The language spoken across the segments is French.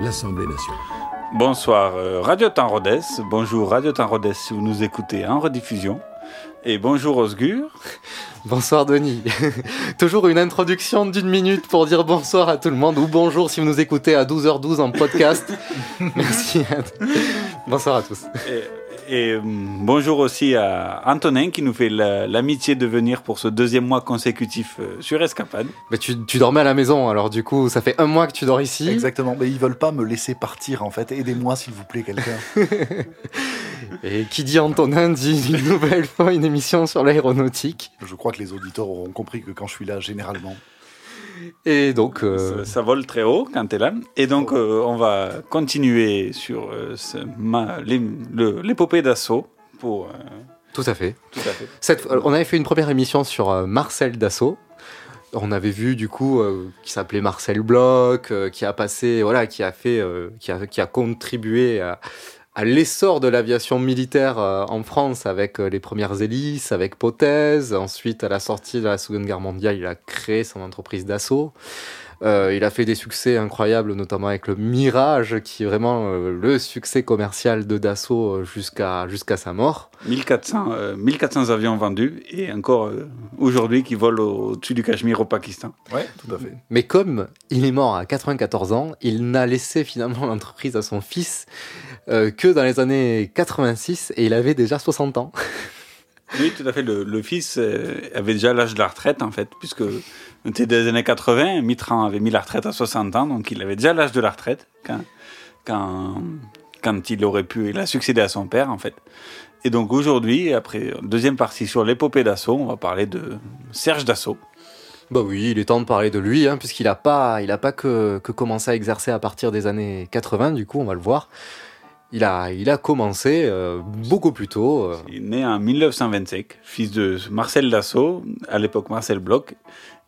l'Assemblée nationale. Bonsoir euh, Radio Temps Rodez, bonjour Radio Temps Rodez si vous nous écoutez en rediffusion. Et bonjour Osgur. Bonsoir Denis. Toujours une introduction d'une minute pour dire bonsoir à tout le monde ou bonjour si vous nous écoutez à 12h12 en podcast. Merci. bonsoir à tous. Et, et, euh, bonjour aussi à Antonin qui nous fait la- l'amitié de venir pour ce deuxième mois consécutif euh, sur Escapade. Mais tu, tu dormais à la maison alors du coup ça fait un mois que tu dors ici. Exactement, mais ils veulent pas me laisser partir en fait. Aidez-moi s'il vous plaît quelqu'un. Et qui dit Antonin dit une nouvelle fois une émission sur l'aéronautique. Je crois que les auditeurs auront compris que quand je suis là, généralement. Et donc euh, Ça, ça vole très haut quand tu es là. Et donc euh, on va continuer sur euh, l'épopée d'assaut pour... euh, tout à fait. tout à fait. Cette- on avait fait une première émission sur Marcel Dassault. On avait vu du coup qui s'appelait Marcel Bloch, qui a passé, voilà, qui a fait, qui, a, qui a contribué à, à l'essor de l'aviation militaire euh, en France avec euh, les premières hélices, avec Potez. Ensuite, à la sortie de la Seconde Guerre mondiale, il a créé son entreprise d'assaut. Euh, il a fait des succès incroyables, notamment avec le Mirage, qui est vraiment euh, le succès commercial de Dassault euh, jusqu'à jusqu'à sa mort. 1400, euh, 1400 avions vendus et encore euh, aujourd'hui qui volent au- au-dessus du Cachemire au Pakistan. Ouais, tout à fait. Mais comme il est mort à 94 ans, il n'a laissé finalement l'entreprise à son fils euh, que dans les années 86 et il avait déjà 60 ans. Oui, tout à fait. Le, fils euh, avait déjà l'âge de la retraite, en fait, puisque c'était des années 80. Mitterrand avait mis la retraite à 60 ans, donc il avait déjà l'âge de la retraite quand, quand, quand il aurait pu. Il a succédé à son père, en fait. Et donc aujourd'hui, après deuxième partie sur l'épopée d'assaut, on va parler de Serge Dassault. Bah oui, il est temps de parler de lui, hein, puisqu'il n'a pas, il a pas que, que commencé à exercer à partir des années 80, du coup, on va le voir. Il a, il a commencé euh, beaucoup plus tôt. euh, Il est né en 1925, fils de Marcel Dassault, à l'époque Marcel Bloch,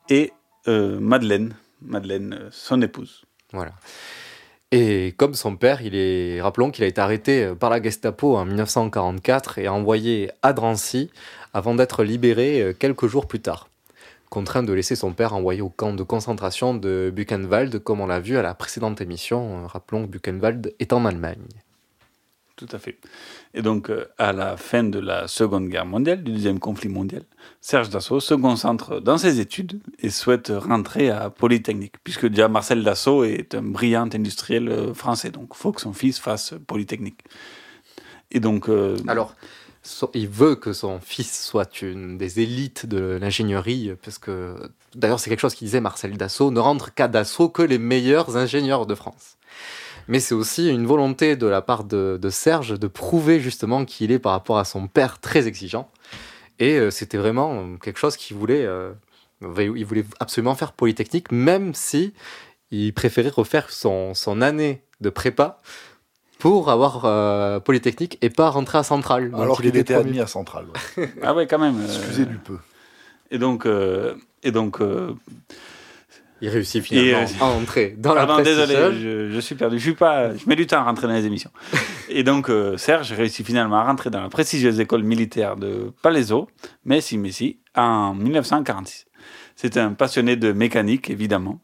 et euh, Madeleine, Madeleine, son épouse. Voilà. Et comme son père, il est, rappelons qu'il a été arrêté par la Gestapo en 1944 et envoyé à Drancy avant d'être libéré quelques jours plus tard. Contraint de laisser son père envoyé au camp de concentration de Buchenwald, comme on l'a vu à la précédente émission. Rappelons que Buchenwald est en Allemagne. Tout à fait. Et donc, euh, à la fin de la Seconde Guerre mondiale, du deuxième conflit mondial, Serge Dassault se concentre dans ses études et souhaite rentrer à Polytechnique, puisque déjà Marcel Dassault est un brillant industriel euh, français, donc il faut que son fils fasse Polytechnique. Et donc, euh, Alors, il veut que son fils soit une des élites de l'ingénierie, parce que d'ailleurs c'est quelque chose qu'il disait Marcel Dassault, ne rentre qu'à Dassault que les meilleurs ingénieurs de France. Mais c'est aussi une volonté de la part de, de Serge de prouver justement qu'il est par rapport à son père très exigeant. Et euh, c'était vraiment euh, quelque chose qu'il voulait, euh, il voulait absolument faire Polytechnique, même si il préférait refaire son, son année de prépa pour avoir euh, Polytechnique et pas rentrer à Centrale. Alors qu'il était admis à Centrale. ouais. ah ouais, quand même. euh, Excusez du peu. Et donc, euh, et donc euh, Il réussit finalement Et, euh, à entrer dans la Pardon, désolé, prestigieuse. je, je suis perdu. Je suis pas, je mets du temps à rentrer dans les émissions. Et donc, euh, Serge réussit finalement à rentrer dans la prestigieuse école militaire de Palaiseau, Messi Messi, en 1946. C'est un passionné de mécanique, évidemment.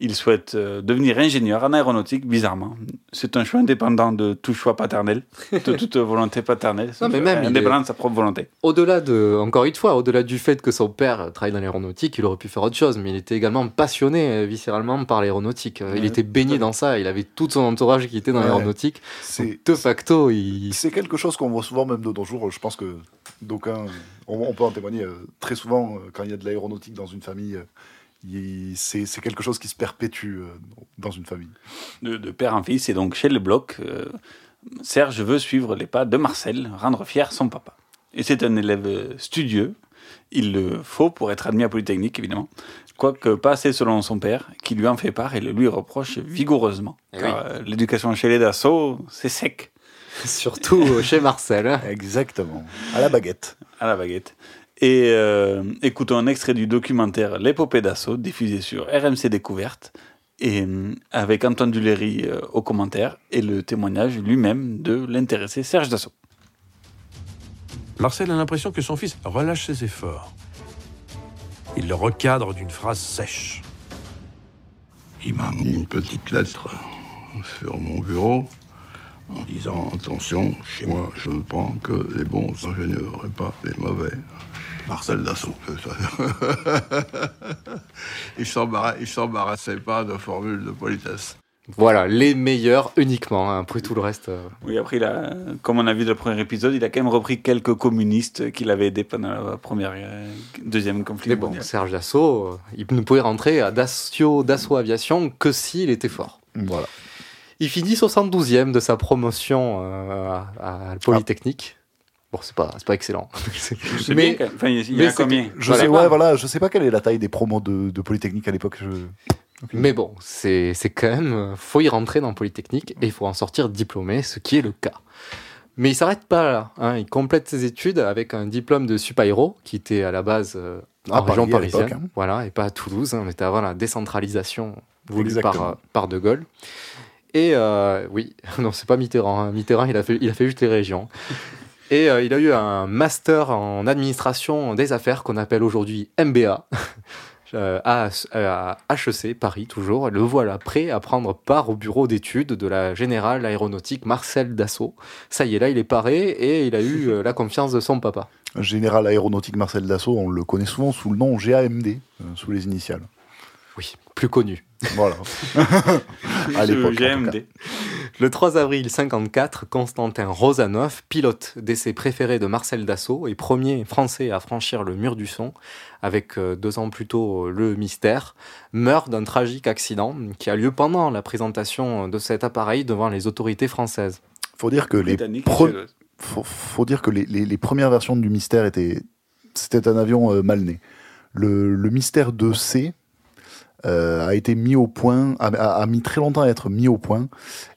Il souhaite euh, devenir ingénieur en aéronautique, bizarrement. C'est un choix indépendant de tout choix paternel, de toute volonté paternelle. C'est Non, mais un même, indépendant est- de sa propre volonté. Au-delà de, encore une fois, au-delà du fait que son père travaille dans l'aéronautique, il aurait pu faire autre chose, mais il était également passionné euh, viscéralement par l'aéronautique. Euh, Il était baigné dans ça, il avait tout son entourage qui était dans Ouais. l'aéronautique. C'est De facto, il... c'est quelque chose qu'on voit souvent même de nos jours. Je pense que d'aucuns, on, on peut en témoigner euh, très souvent euh, quand il y a de l'aéronautique dans une famille. euh, il- C'est quelque chose qui se perpétue euh, dans une famille. de, de père en fils. Et donc, chez les blocs, euh, Serge veut suivre les pas de Marcel, rendre fier son papa. Et c'est un élève studieux. Il le faut pour être admis à Polytechnique, évidemment. Quoique pas assez selon son père, qui lui en fait part et le lui reproche vigoureusement. Eh Car euh, l'éducation chez les Dassault, c'est sec, surtout chez Marcel. hein. Exactement. À la baguette. à la baguette. Et euh, écoutons un extrait du documentaire L'épopée d'assaut, diffusé sur RMC Découverte, et euh, avec Antoine Duléry euh, au commentaire, et le témoignage lui-même de l'intéressé Serge Dassault. Marcel a l'impression que son fils relâche ses efforts. Il le recadre d'une phrase sèche. Il m'a mis une petite lettre sur mon bureau en disant Attention, chez moi, je ne prends que les bons ingénieurs et pas les mauvais. Marcel Dassault. il il s'embarrassait pas de formules de politesse. Voilà, les meilleurs uniquement, hein. après tout le reste. euh, Oui, après, il a, comme on a vu dans le premier épisode, il a quand même repris quelques communistes qu'il avait aidés pendant la première, euh, deuxième conflit Mais bon, mondial. Serge Dassault, euh, il ne pouvait rentrer à Dassault, Dassault Aviation que s'il était fort. Voilà. Il finit 72e de sa promotion euh, à, à Polytechnique. Bon, c'est pas, c'est pas excellent. Mais bien enfin, il y a- combien? Je Voilà. sais, ouais, voilà, je sais pas quelle est la taille des promos de, de Polytechnique à l'époque. je- Mais bon, c'est c'est quand même. faut y rentrer dans Polytechnique et il faut en sortir diplômé, ce qui est le cas. Mais il s'arrête pas là. hein, il complète ses études avec un diplôme de supaéro qui était à la base euh, en À région Paris, parisienne. hein. Voilà, et pas à Toulouse. hein, on était avant la décentralisation voulue par, euh, par De Gaulle. Et euh, oui, non, c'est pas Mitterrand. hein. Mitterrand, il a, fait, il a fait juste les régions. Et euh, il a eu un master en administration des affaires qu'on appelle aujourd'hui MBA. euh, à, à HEC Paris toujours. Le voilà prêt à prendre part au bureau d'études de la générale aéronautique Marcel Dassault. Ça y est, là, il est paré et il a eu euh, la confiance de son papa. Général aéronautique Marcel Dassault, on le connaît souvent sous le nom GAMD, euh, sous les initiales. Oui, plus connu. Voilà. à l'époque. Le 3 avril 54, Constantin Rosanov, pilote d'essai préféré de Marcel Dassault et premier français à franchir le mur du son, avec euh, deux ans plus tôt euh, le mystère, meurt d'un tragique accident qui a lieu pendant la présentation de cet appareil devant les autorités françaises. Faut dire que les faut, faut dire que les, les- les premières versions du Mystère étaient c'était un avion euh, mal né. Le, le Mystère 2C euh, a été mis au point, a, a- a mis très longtemps à être mis au point,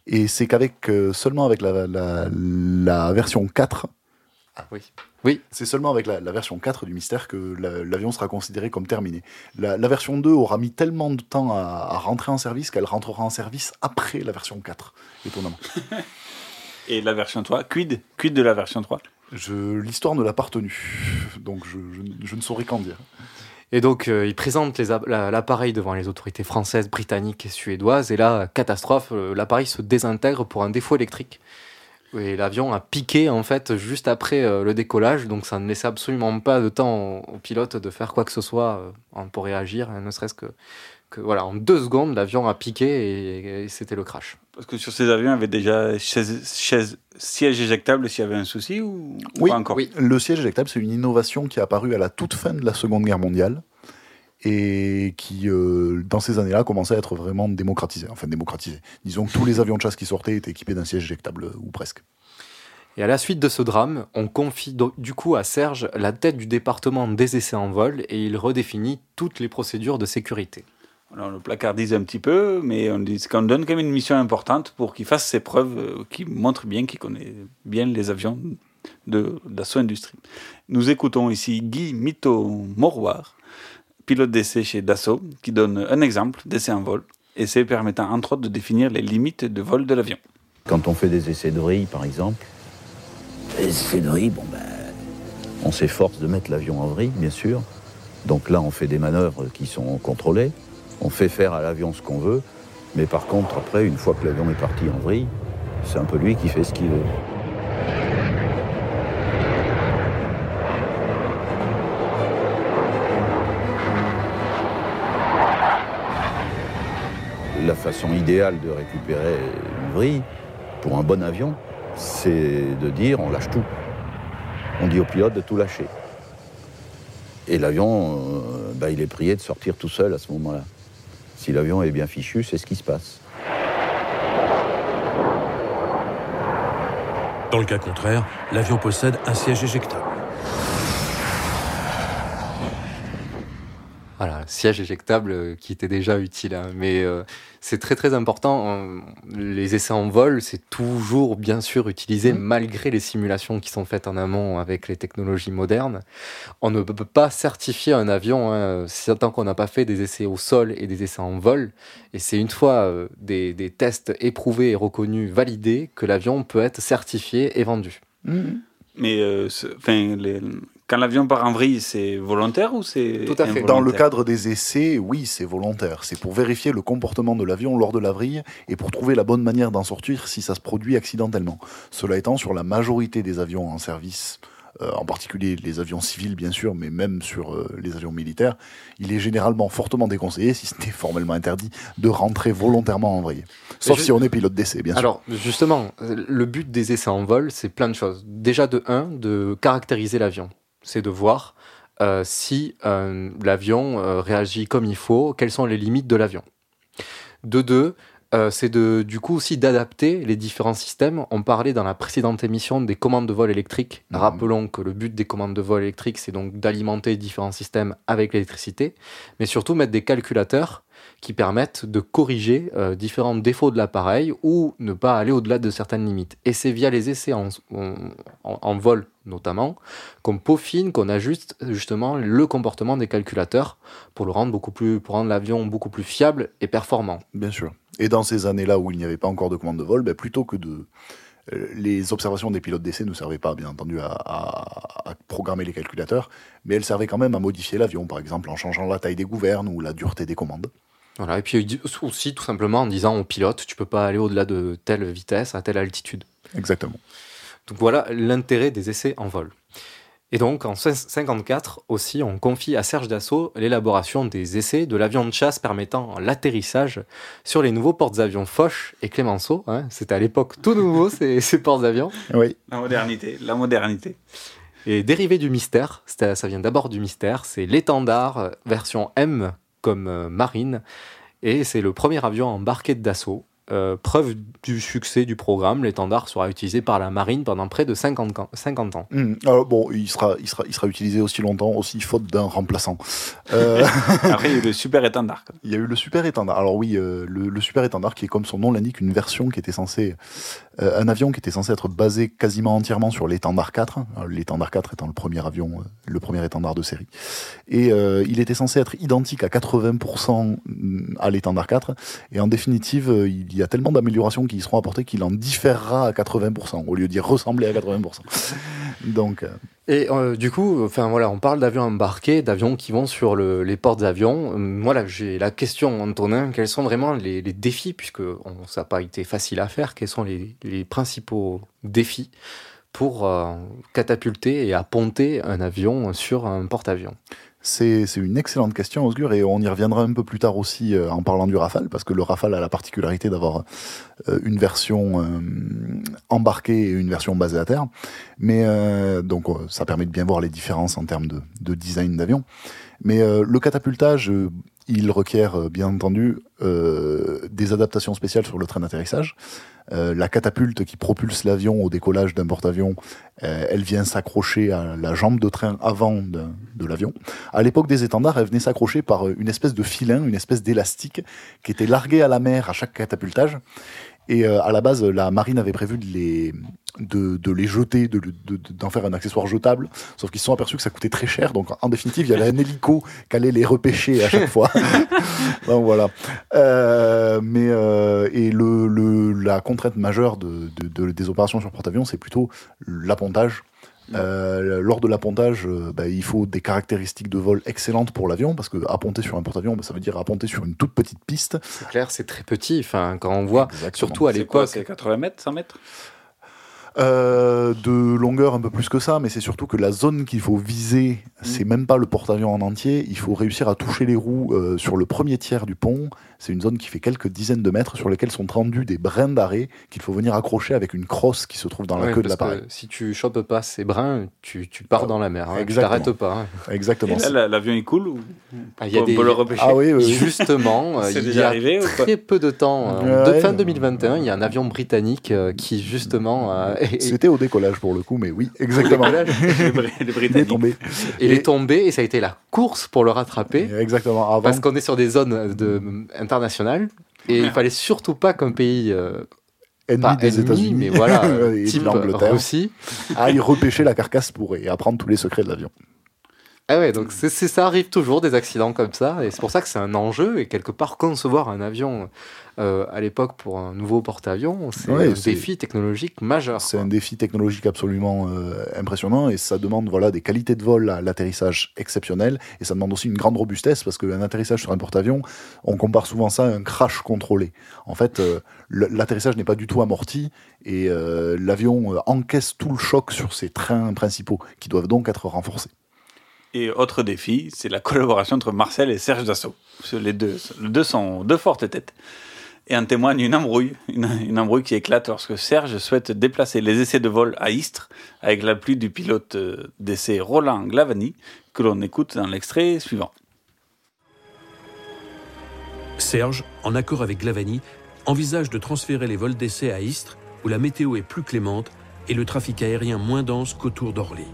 et c'est qu'avec euh, seulement avec la, la- la version 4, Oui. Oui, c'est seulement avec la, la version 4 du Mystère que la- l'avion sera considéré comme terminé. La, la version 2 aura mis tellement de temps à, à rentrer en service qu'elle rentrera en service après la version 4, étonnamment. Et la version 3, quid Quid de la version 3 Je- L'histoire ne l'a pas retenue, donc je, je- je ne saurais qu'en dire. Et donc, euh, il présente l'appareil devant les autorités françaises, britanniques et suédoises. Et là, catastrophe, euh, l'appareil se désintègre pour un défaut électrique. Et l'avion a piqué, en fait, juste après euh, le décollage. Donc, ça ne laissait absolument pas de temps au, au pilote de faire quoi que ce soit pour réagir. hein, ne serait-ce que, que, voilà, en deux secondes, l'avion a piqué et c'était le crash. Parce que sur ces avions, il y avait déjà chaise, chaise- siège éjectable s'il y avait un souci ou, ou Oui, pas encore oui. Le siège éjectable, c'est une innovation qui est apparue à la toute fin de la Seconde Guerre mondiale et qui, euh, dans ces années-là, commençait à être vraiment démocratisée. Enfin, démocratisée. Disons que tous les avions de chasse qui sortaient étaient équipés d'un siège éjectable, euh, ou presque. Et à la suite de ce drame, on confie du coup à Serge la tête du département des essais en vol et il redéfinit toutes les procédures de sécurité. Alors, on le placardise un petit peu, mais on dit qu'on donne quand même une mission importante pour qu'il fasse ses preuves, euh, qu'il montre bien qu'il connaît bien les avions de d'assaut industrie. Nous écoutons ici Guy Mito-Moroir, pilote d'essai chez Dassault, qui donne un exemple d'essai en vol, essai permettant entre autres de définir les limites de vol de l'avion. Quand on fait des essais de vrille, par exemple, les essais de bon ben, on s'efforce de mettre l'avion en vrille, bien sûr. Donc là, on fait des manœuvres qui sont contrôlées. On fait faire à l'avion ce qu'on veut, mais par contre, après, une fois que l'avion est parti en vrille, c'est un peu lui qui fait ce qu'il veut. La façon idéale de récupérer une vrille pour un bon avion, c'est de dire on lâche tout. On dit au pilote de tout lâcher. Et l'avion, euh, bah, il est prié de sortir tout seul à ce moment-là. Si l'avion est bien fichu, c'est ce qui se passe. Dans le cas contraire, l'avion possède un siège éjectable. Voilà, siège éjectable euh, qui était déjà utile. hein. Mais euh, c'est très très important. Euh, Les essais en vol, c'est toujours bien sûr utilisé malgré les simulations qui sont faites en amont avec les technologies modernes. On ne peut pas certifier un avion hein, tant qu'on n'a pas fait des essais au sol et des essais en vol. Et c'est une fois euh, des, des tests éprouvés et reconnus, validés, que l'avion peut être certifié et vendu. Mais euh, ce- enfin, les- quand l'avion part en vrille, c'est volontaire ou c'est Dans le cadre des essais, oui, c'est volontaire. C'est pour vérifier le comportement de l'avion lors de la vrille et pour trouver la bonne manière d'en sortir si ça se produit accidentellement. Cela étant, sur la majorité des avions en service, euh, en particulier les avions civils bien sûr, mais même sur euh, les avions militaires, il est généralement fortement déconseillé, si ce n'est formellement interdit, de rentrer volontairement en vrille. Sauf je- si on est pilote d'essai, bien sûr. Alors, justement, le but des essais en vol, c'est plein de choses. Déjà, de un, de caractériser l'avion. C'est de voir euh, si euh, l'avion euh, réagit comme il faut, quelles sont les limites de l'avion. De deux, euh, c'est de, du coup aussi d'adapter les différents systèmes. On parlait dans la précédente émission des commandes de vol électriques. Rappelons que le but des commandes de vol électriques, c'est donc d'alimenter différents systèmes avec l'électricité, mais surtout mettre des calculateurs qui permettent de corriger euh, différents défauts de l'appareil ou ne pas aller au-delà de certaines limites. Et c'est via les essais en, en- en vol notamment qu'on peaufine, qu'on ajuste justement le comportement des calculateurs pour le rendre beaucoup plus, pour rendre l'avion beaucoup plus fiable et performant. Bien sûr. Et dans ces années-là où il n'y avait pas encore de commande de vol, ben, plutôt que de. euh, Les observations des pilotes d'essai ne servaient pas, bien entendu, à, à- à programmer les calculateurs, mais elles servaient quand même à modifier l'avion, par exemple en changeant la taille des gouvernes ou la dureté des commandes. Voilà, et puis aussi tout simplement en disant au pilote, tu peux pas aller au-delà de telle vitesse, à telle altitude. Exactement. Donc voilà l'intérêt des essais en vol. Et donc en 1954 aussi, on confie à Serge Dassault l'élaboration des essais de l'avion de chasse permettant l'atterrissage sur les nouveaux porte-avions Foch et Clémenceau. hein. C'était à l'époque tout nouveau ces, ces porte-avions. Oui. La modernité, la modernité. Et dérivé du mystère, ça vient d'abord du mystère, c'est l'étendard version M comme euh, marine, et c'est le premier avion embarqué de Dassault. Euh, preuve du succès du programme, l'étendard sera utilisé par la marine pendant près de 50 ans. 50 ans. Hum, alors bon, il sera, il, sera, il sera utilisé aussi longtemps, aussi faute d'un remplaçant. Euh, Après, il y a eu le super étendard. Il y a eu le super étendard. Alors oui, euh, le, le super étendard qui est comme son nom l'indique, une version qui était censée, euh, un avion qui était censé être basé quasiment entièrement sur l'étendard 4. Alors, L'étendard 4 étant le premier avion, euh, le premier étendard de série. Et euh, il était censé être identique à 80% à l'étendard 4. Et en définitive, euh, il y a tellement d'améliorations qui y seront apportées qu'il en différera à 80%, au lieu d'y ressembler à 80%. Donc, euh, Et euh, du coup, enfin voilà, on parle d'avions embarqués, d'avions qui vont sur le- les portes d'avion. Euh, Voilà, j'ai la question, Antonin, quels sont vraiment les, défis, puisque ça n'a pas été facile à faire, quels sont les, les principaux défis pour euh, catapulter et apponter un avion sur un porte-avions? C'est une excellente question, Osgur, et on y reviendra un peu plus tard aussi euh, en parlant du Rafale, parce que le Rafale a la particularité d'avoir euh, une version euh, embarquée et une version basée à terre. Mais euh, donc euh, ça permet de bien voir les différences en termes de, de design d'avion. Mais euh, le catapultage, il requiert euh, bien entendu euh, des adaptations spéciales sur le train d'atterrissage. Euh, la catapulte qui propulse l'avion au décollage d'un porte-avions, euh, elle vient s'accrocher à la jambe de train avant de, de l'avion. À l'époque des étendards, elle venait s'accrocher par une espèce de filin, une espèce d'élastique qui était largué à la mer à chaque catapultage. Et euh, à la base, la marine avait prévu de les, de, de les jeter, de, de- de- d'en faire un accessoire jetable. Sauf qu'ils se sont aperçus que ça coûtait très cher. Donc en définitive, il y avait un hélico qui allait les repêcher à chaque fois. donc voilà. Euh, mais euh, et le, le, la contrainte majeure de, de- de- des opérations sur porte-avions, c'est plutôt l'appontage. Euh, lors de l'appontage, euh, bah, il faut des caractéristiques de vol excellentes pour l'avion, parce que apponter sur un porte-avions, bah, ça veut dire apponter sur une toute petite piste. C'est clair, c'est très petit. Enfin, quand on voit, surtout à l'époque, C'est 80 mètres, 100 mètres? Euh, de longueur un peu plus que ça, mais c'est surtout que la zone qu'il faut viser, c'est même pas le porte-avions en entier. Il faut réussir à toucher les roues euh, sur le premier tiers du pont. C'est une zone qui fait quelques dizaines de mètres sur lesquels sont tendus des brins d'arrêt qu'il faut venir accrocher avec une crosse qui se trouve dans la Ouais, queue de l'appareil. Si tu chopes pas ces brins, tu, tu pars dans la mer. hein, tu Exactement. t'arrêtes pas. hein. Exactement. Et là, la- l'avion il coule ou Ah, il y a on des- peut le repêcher Ah oui, oui, oui. Justement, euh, C'est il y déjà a arrivé très peu de temps, Ouais, de fin 2021, il y a un avion britannique euh, qui justement C'était au décollage pour le coup, mais oui, exactement. Il est tombé. il est tombé et ça a été la course pour le rattraper Exactement. Avant, parce qu'on est sur des zones de, internationales et il fallait surtout pas qu'un pays euh, ennemi pas des États-Unis, mais voilà, type l'Angleterre, Russie. aille repêcher la carcasse pour et apprendre tous les secrets de l'avion. Ah ouais, donc c'est ça arrive toujours des accidents comme ça, et c'est pour ça que c'est un enjeu, et quelque part concevoir un avion euh, à l'époque pour un nouveau porte-avions, c'est Ouais, un défi technologique majeur. C'est un défi technologique absolument euh, impressionnant et ça demande voilà des qualités de vol à l'atterrissage exceptionnelles et ça demande aussi une grande robustesse parce qu'un atterrissage sur un porte-avions, on compare souvent ça à un crash contrôlé. En fait, euh, l'atterrissage n'est pas du tout amorti et l'avion encaisse tout le choc sur ses trains principaux qui doivent donc être renforcés. Et autre défi, c'est la collaboration entre Marcel et Serge Dassault. Les deux, les deux sont deux fortes têtes. Et en témoigne une embrouille, une, une embrouille qui éclate lorsque Serge souhaite déplacer les essais de vol à Istres avec l'appui du pilote euh, d'essai Roland Glavani, que l'on écoute dans l'extrait suivant. Serge, en accord avec Glavani, envisage de transférer les vols d'essai à Istres, où la météo est plus clémente et le trafic aérien moins dense qu'autour d'Orly.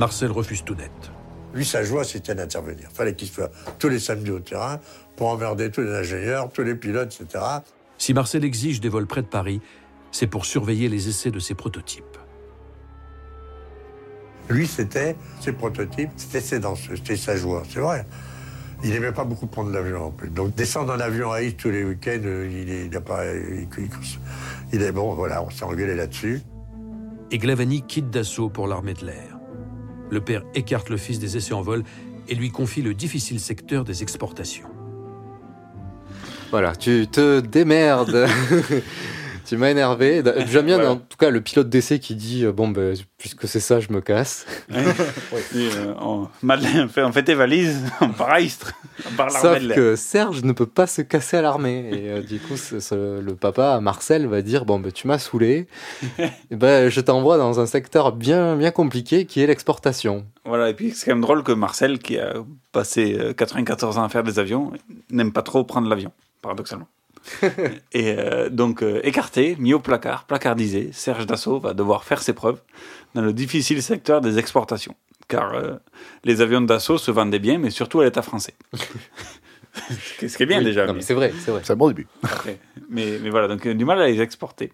Marcel refuse tout net. Lui, sa joie, c'était d'intervenir. Fallait qu'il soit tous les samedis au terrain pour emmerder tous les ingénieurs, tous les pilotes, etc. Si Marcel exige des vols près de Paris, c'est pour surveiller les essais de ses prototypes. Lui, c'était ses prototypes, c'était ses danseuses, c'était sa joie, c'est vrai. Il n'aimait pas beaucoup prendre l'avion en plus. Donc descendre en avion à Istres tous les week-ends, euh, il est, il a pas, il, il- il est bon, voilà, on s'est engueulé là-dessus. Et Glavani quitte Dassault pour l'armée de l'air. Le père écarte le fils des essais en vol et lui confie le difficile secteur des exportations. Voilà, tu te démerdes. tu m'as énervé. J'aime bien, en tout cas, le pilote d'essai qui dit euh, Bon, ben, puisque c'est ça, je me casse. Et, euh, on, fait- on fait tes valises, on part à Istres, on part à l'armée Sauf que Serge ne peut pas se casser à l'armée. Et euh, du coup, le papa, Marcel, va dire Bon, ben, tu m'as saoulé. Ben, je t'envoie dans un secteur bien, bien compliqué qui est l'exportation. Voilà, et puis c'est quand même drôle que Marcel, qui a passé euh, 94 ans à faire des avions, n'aime pas trop prendre l'avion, paradoxalement. et euh, donc, euh, écarté, mis au placard, placardisé, Serge Dassault va devoir faire ses preuves dans le difficile secteur des exportations. Car euh, les avions de Dassault se vendaient bien, mais surtout à l'État français. Ce qui est bien Oui, déjà. c'est vrai, c'est vrai. C'est un bon début. Après. Mais, mais voilà, donc euh, du mal à les exporter.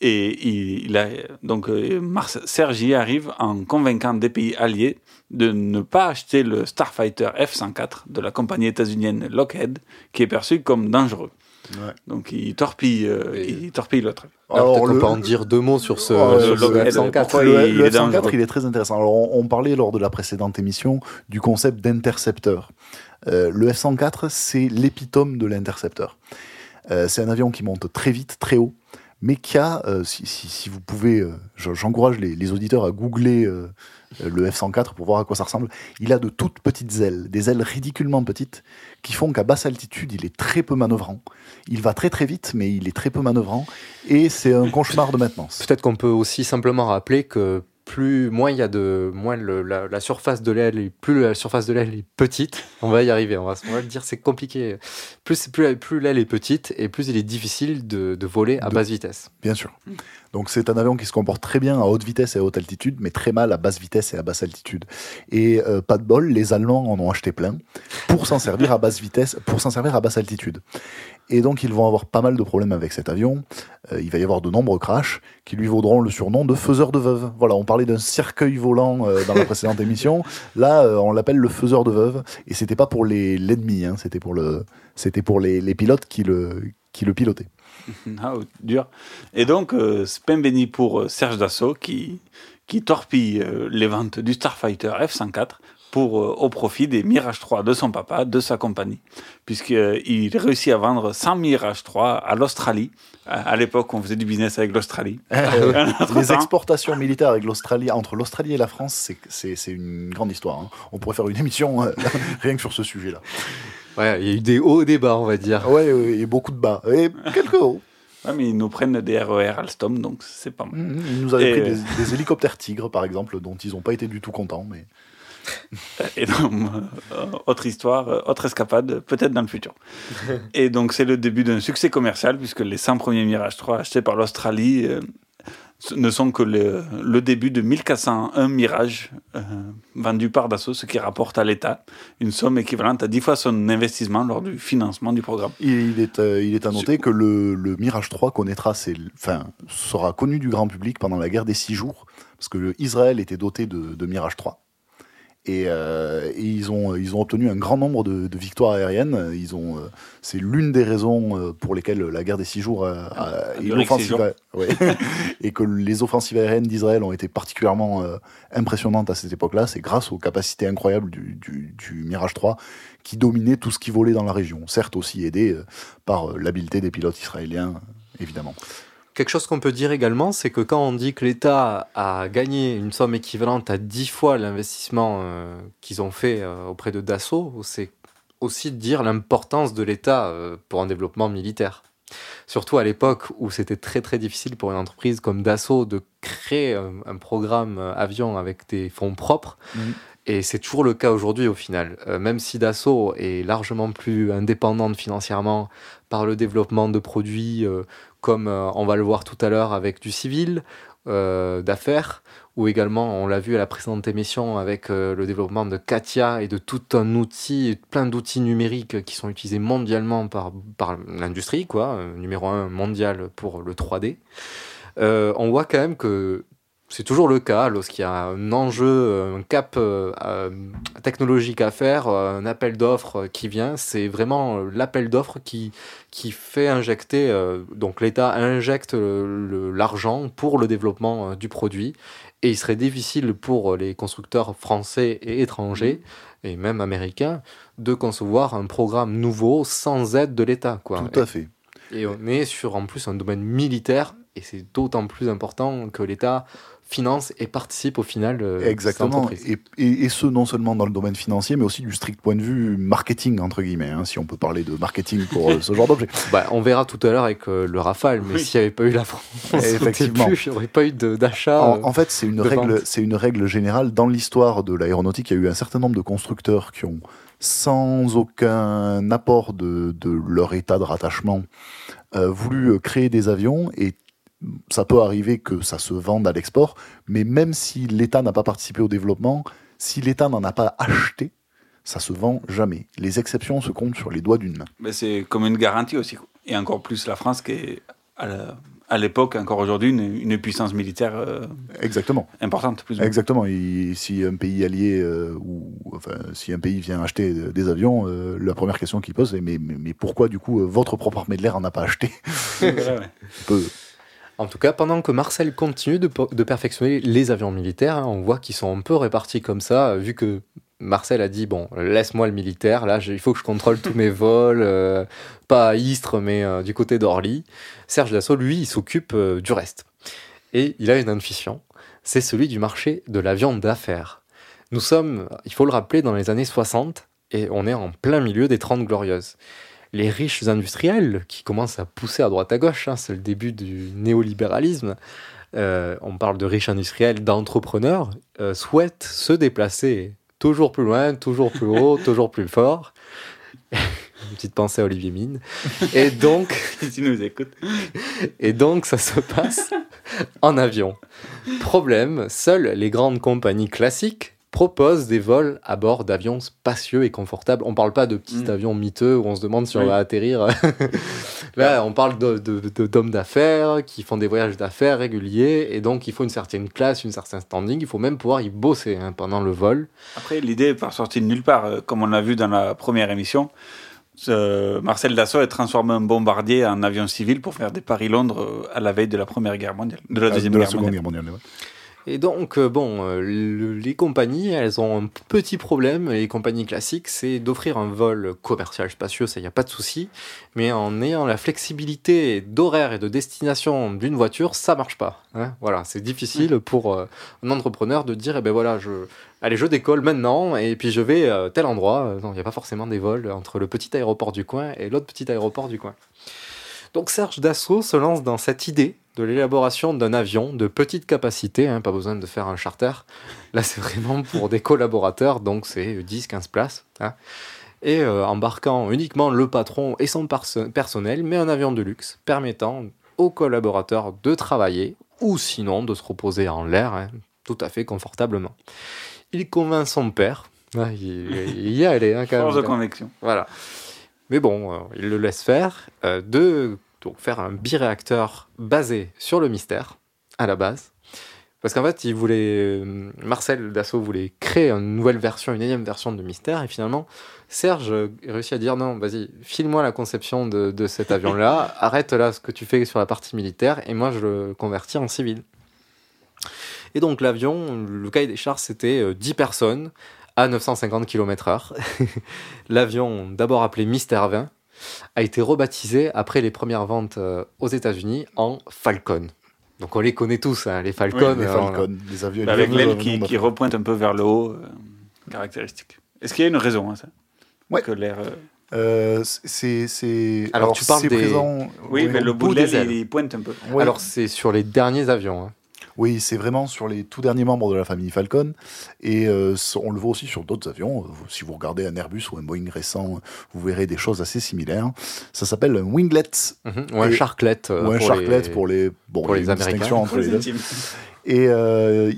Et il, il a, donc euh, Mars, Serge y arrive en convainquant des pays alliés de ne pas acheter le Starfighter F-104 de la compagnie états-unienne Lockheed, qui est perçu comme dangereux. Ouais. Donc il torpille, euh, il torpille l'autre. Alors, le- peut en dire deux mots sur ce, Ouais, sur le- le- F-104. pourquoi le, il le est F-104, dangereux il est très intéressant. Alors, on, on parlait lors de la précédente émission du concept d'intercepteur. Euh, le F-104, c'est l'épitome de l'intercepteur. Euh, c'est un avion qui monte très vite, très haut, mais qui a, euh, si, si- si vous pouvez, euh, je- j'encourage les, les auditeurs à googler euh, euh, le F-104 pour voir à quoi ça ressemble. Il a de toutes petites ailes, des ailes ridiculement petites, qui font qu'à basse altitude, il est très peu manœuvrant. Il va très très vite, mais il est très peu manœuvrant, et c'est un cauchemar de maintenance. Peut-être qu'on peut aussi simplement rappeler que plus moins il y a de moins le- la, la surface de l'aile est- plus la surface de l'aile est petite on va y arriver on va, on va le dire c'est compliqué plus plus, plus l'aile est petite et plus il est difficile de, de voler à De- basse vitesse Bien sûr. Donc c'est un avion qui se comporte très bien à haute vitesse et à haute altitude, mais très mal à basse vitesse et à basse altitude. Et euh, pas de bol, les Allemands en ont acheté plein pour s'en servir à basse vitesse, pour s'en servir à basse altitude. Et donc ils vont avoir pas mal de problèmes avec cet avion. Euh, il va y avoir de nombreux crashs qui lui vaudront le surnom de faiseur de veuves. Voilà, on parlait d'un cercueil volant euh, dans la précédente émission. Là, on l'appelle le faiseur de veuves. Et c'était pas pour l'ennemi, hein, c'était pour le, pour les, les pilotes qui le, qui le pilotaient. Ah, dur. Et donc, euh, béni pour euh, Serge Dassault qui, qui torpille euh, les ventes du Starfighter F-104 pour, euh, au profit des Mirage 3 de son papa, de sa compagnie, puisqu'il réussit à vendre 100 Mirage 3 à l'Australie. À à l'époque, on faisait du business avec l'Australie. Euh, les exportations militaires avec l'Australie, entre l'Australie et la France, c'est- une grande histoire. hein. On pourrait faire une émission rien que sur ce sujet-là. Ouais, il y a eu des hauts et des bas, on va dire. Ouais, ouais, et beaucoup de bas. Et quelques hauts. Ouais, mais ils nous prennent des RER Alstom, donc c'est pas mal. Mhm, Ils nous avaient Et, pris des, des hélicoptères Tigres, par exemple, dont ils n'ont pas été du tout contents. Mais... Et donc, euh, autre histoire, euh, autre escapade, peut-être dans le futur. Et donc, c'est le début d'un succès commercial, puisque les 100 premiers Mirage 3 achetés par l'Australie euh, ce ne sont que le, le début de 1401 Mirage euh, vendus par Dassault, ce qui rapporte à l'État une somme équivalente à 10 fois son investissement lors du financement du programme. Il est, euh, il est à noter que le, le Mirage 3 connaîtra ses, enfin, sera connu du grand public pendant la guerre des six jours, parce que Israël était doté de, de Mirage 3. Et, euh, et ils, ont, ils ont obtenu un grand nombre de, de victoires aériennes. Ils ont, euh, c'est l'une des raisons euh, pour lesquelles la guerre des six jours a- a- et, duré que six l'offensive jours. a- ouais. et que les offensives aériennes d'Israël ont été particulièrement euh, impressionnantes à cette époque-là. C'est grâce aux capacités incroyables du, du- du Mirage 3 qui dominait tout ce qui volait dans la région. Certes aussi aidé par l'habileté des pilotes israéliens, évidemment. Quelque chose qu'on peut dire également, c'est que quand on dit que l'État a gagné une somme équivalente à 10 fois l'investissement euh, qu'ils ont fait euh, auprès de Dassault, c'est aussi de dire l'importance de l'État euh, pour un développement militaire. Surtout à l'époque où c'était très très difficile pour une entreprise comme Dassault de créer un, un programme avion avec des fonds propres. Mhm. Et c'est toujours le cas aujourd'hui au final. Euh, même si Dassault est largement plus indépendante financièrement par le développement de produits euh, comme euh, on va le voir tout à l'heure avec du civil, euh, d'affaires, ou également on l'a vu à la précédente émission avec euh, le développement de Katia et de tout un outil, plein d'outils numériques qui sont utilisés mondialement par, par l'industrie, quoi, numéro un mondial pour le 3D. Euh, on voit quand même que c'est toujours le cas lorsqu'il y a un enjeu, euh, un cap euh, euh, technologique à faire, un appel d'offres qui vient. C'est vraiment l'appel d'offres qui, qui fait injecter, euh, donc l'État injecte l'argent pour le développement du produit. Et il serait difficile pour les constructeurs français et étrangers, et même américains, de concevoir un programme nouveau sans aide de l'État. Tout à fait. Et on est sur en plus un domaine militaire, et c'est d'autant plus important que l'État finance et participe au final euh, Exactement. Et, et- et ce, non seulement dans le domaine financier, mais aussi du strict point de vue marketing, entre guillemets, hein, si on peut parler de marketing pour euh, ce genre d'objet. Bah, on verra tout à l'heure avec euh, le Rafale, mais Oui. s'il n'y avait pas eu la France, Effectivement. il n'y aurait pas eu d'achat. En, euh, en fait, c'est une, de règle, une règle générale. Dans l'histoire de l'aéronautique, il y a eu un certain nombre de constructeurs qui ont, sans aucun apport de, de leur état de rattachement, euh, voulu euh, créer des avions et ça peut arriver que ça se vende à l'export, mais même si l'État n'a pas participé au développement, si l'État n'en a pas acheté, ça se vend jamais. Les exceptions se comptent sur les doigts d'une main. Mais c'est comme une garantie aussi. Et encore plus la France qui est à l'époque, encore aujourd'hui, une, une puissance militaire euh, Exactement. importante. Plus ou moins. Exactement. Et si un pays allié euh, ou enfin si un pays vient acheter euh, des avions, euh, la première question qu'il pose c'est mais, mais, mais pourquoi du coup votre propre armée de l'air en a pas acheté? Ouais, ouais. Peu. En tout cas, pendant que Marcel continue de, per- de perfectionner les avions militaires, hein, on voit qu'ils sont un peu répartis comme ça, euh, vu que Marcel a dit bon, laisse-moi le militaire, là, il faut que je contrôle tous mes vols, euh, pas à Istres, mais euh, du côté d'Orly. Serge Dassault, lui, il s'occupe euh, du reste. Et il a une intuition, c'est celui du marché de l'avion d'affaires. Nous sommes, il faut le rappeler, dans les années 60, et on est en plein milieu des 30 glorieuses les riches industriels qui commencent à pousser à droite à gauche, hein, c'est le début du néolibéralisme, euh, on parle de riches industriels, d'entrepreneurs, euh, souhaitent se déplacer toujours plus loin, toujours plus haut, toujours plus fort. Une petite pensée à Olivier Mine. Et donc, si nous écoute. et donc, ça se passe en avion. Problème, seules les grandes compagnies classiques proposent des vols à bord d'avions spacieux et confortables. On parle pas de petits Mm. avions miteux où on se demande si on va atterrir. Là, on parle de- de- de- d'hommes d'affaires qui font des voyages d'affaires réguliers et donc il faut une certaine classe, une certain standing. Il faut même pouvoir y bosser hein, pendant le vol. Après, l'idée n'est pas sortie de nulle part. Euh, Comme on l'a vu dans la première émission, ce- Marcel Dassault a transformé un bombardier en avion civil pour faire des Paris-Londres euh, à la veille de la Première Guerre mondiale. De la Ah, Deuxième de la Guerre Seconde mondiale. Guerre mondiale. ouais. Et donc, euh, bon, euh, le- les compagnies, elles ont un petit problème, les compagnies classiques, c'est d'offrir un vol commercial spacieux, ça, il n'y a pas de souci. Mais en ayant la flexibilité d'horaire et de destination d'une voiture, ça marche pas. hein. Voilà, c'est difficile pour euh, un entrepreneur de dire, eh ben voilà, je, allez, je décolle maintenant et puis je vais à tel endroit. Non, il n'y a pas forcément des vols entre le petit aéroport du coin et l'autre petit aéroport du coin. Donc Serge Dassault se lance dans cette idée de l'élaboration d'un avion de petite capacité, hein, pas besoin de faire un charter. Là, c'est vraiment pour des collaborateurs, donc c'est 10-15 places. hein. Et euh, embarquant uniquement le patron et son perso- personnel, mais un avion de luxe permettant aux collaborateurs de travailler ou sinon de se reposer en l'air hein, tout à fait confortablement. Il convainc son père, ah, il, il y quand Force même. de conviction. Voilà. Mais bon, euh, il le laisse faire euh, de donc, faire un biréacteur basé sur le mystère à la base. Parce qu'en fait, il voulait, euh, Marcel Dassault voulait créer une nouvelle version, une énième version de Mystère, et finalement, Serge réussit à dire non, vas-y, file-moi la conception de, de cet avion-là, arrête là ce que tu fais sur la partie militaire, et moi je le convertis en civil. Et donc l'avion, le cahier des charges, c'était euh, 10 personnes à 950 km/h. L'avion, d'abord appelé Mystère 20, a été rebaptisé après les premières ventes euh, aux États-Unis en Falcon. Donc on les connaît tous, hein, les Falcon. Oui, les euh, Falcon, les avions- les Avec l'aile qui, repointe un peu vers le haut, euh, caractéristique. Est-ce qu'il y a une raison à ça? Que l'air. euh, Euh, c'est, c'est. Alors, tu parles c'est des- présent- Oui, mais le bout de des l'aile, ailes. il, il pointe un peu. Ouais. Alors c'est sur les derniers avions. hein. Oui, c'est vraiment sur les tout derniers membres de la famille Falcon. Et euh, on le voit aussi sur d'autres avions. Si vous regardez un Airbus ou un Boeing récent, vous verrez des choses assez similaires. Ça s'appelle un winglet. Mhm, ou un Et- sharklet, euh, ou un pour sharklet les- pour les, bon, pour les Américains. entre les deux. Et euh,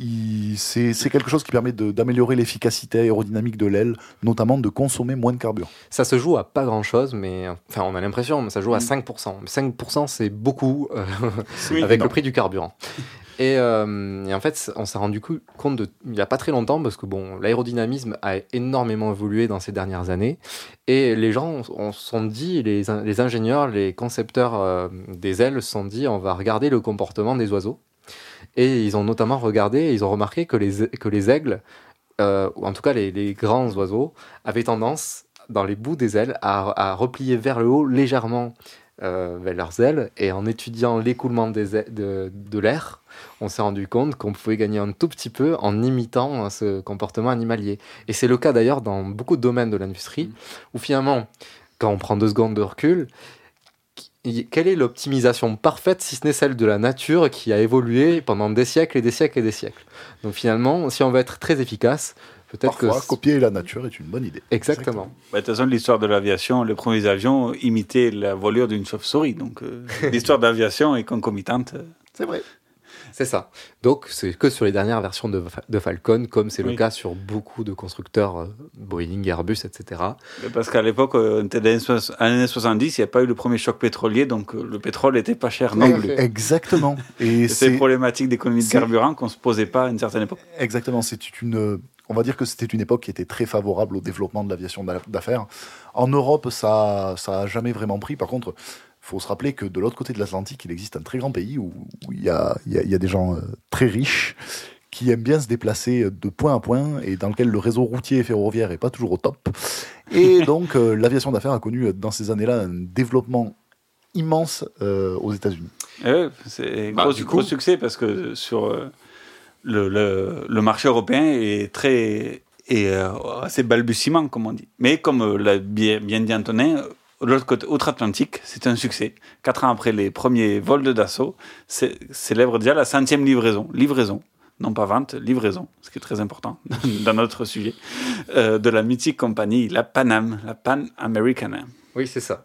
c'est quelque chose qui permet d'améliorer l'efficacité aérodynamique de l'aile, notamment de consommer moins de carburant. Ça se joue à pas grand chose, mais enfin on a l'impression, mais ça joue à 5%. 5% c'est beaucoup euh, Oui, avec non. le prix du carburant. Et, euh, et en fait, on s'est rendu compte de, il n'y a pas très longtemps, parce que bon, l'aérodynamisme a énormément évolué dans ces dernières années, et les gens on sont dit, les, les ingénieurs, les concepteurs euh, des ailes se sont dit, on va regarder le comportement des oiseaux. Et ils ont notamment regardé, ils ont remarqué que les, que les aigles, euh, ou en tout cas les, les grands oiseaux, avaient tendance, dans les bouts des ailes, à, à replier vers le haut légèrement euh, leurs ailes. Et en étudiant l'écoulement de, de l'air, on s'est rendu compte qu'on pouvait gagner un tout petit peu en imitant euh, ce comportement animalier. Et c'est le cas d'ailleurs dans beaucoup de domaines de l'industrie, où finalement, quand on prend deux secondes de recul, quelle est l'optimisation parfaite si ce n'est celle de la nature qui a évolué pendant des siècles et des siècles et des siècles? Donc finalement, si on veut être très efficace, peut-être que... Copier la nature est une bonne idée. Exactement. Bah, de toute façon, l'histoire de l'aviation, les premiers avions imitaient la voilure d'une chauve-souris. Donc, euh, l'histoire d'aviation est concomitante. C'est vrai. C'est ça. Donc, c'est que sur les dernières versions de, Fa- de Falcon, comme c'est le cas sur beaucoup de constructeurs euh, Boeing, Airbus, etc. Parce qu'à l'époque, euh, dans les années soix- années 70, il n'y a pas eu le premier choc pétrolier, donc euh, le pétrole n'était pas cher non plus. Exactement. Et c'est problématique d'économie de carburant qu'on ne se posait pas à une certaine époque. Exactement, c'est une. On va dire que c'était une époque qui était très favorable au développement de l'aviation d'a- d'affaires. En Europe, ça, ça a jamais vraiment pris. Par contre, il faut se rappeler que de l'autre côté de l'Atlantique, il existe un très grand pays où il y a, il y a- il y a des gens euh, très riches qui aiment bien se déplacer de point à point et dans lequel le réseau routier et ferroviaire est pas toujours au top. Et donc, euh, l'aviation d'affaires a connu euh, dans ces années-là un développement immense euh, aux États-Unis. Ouais, c'est Bah, gros, succès parce que sur euh, le, le, le marché européen est très est euh, assez balbutiement, comme on dit. Mais comme euh, l'a bien, bien dit Antonin, l'autre côté, outre-Atlantique, c'est un succès. Quatre ans après les premiers vols de Dassault, c'est- célèbre déjà la centième livraison. Livraison, non pas vente, livraison, ce qui est très important dans notre sujet, euh, de la mythique compagnie, la Panam, la Pan American. Oui, c'est ça.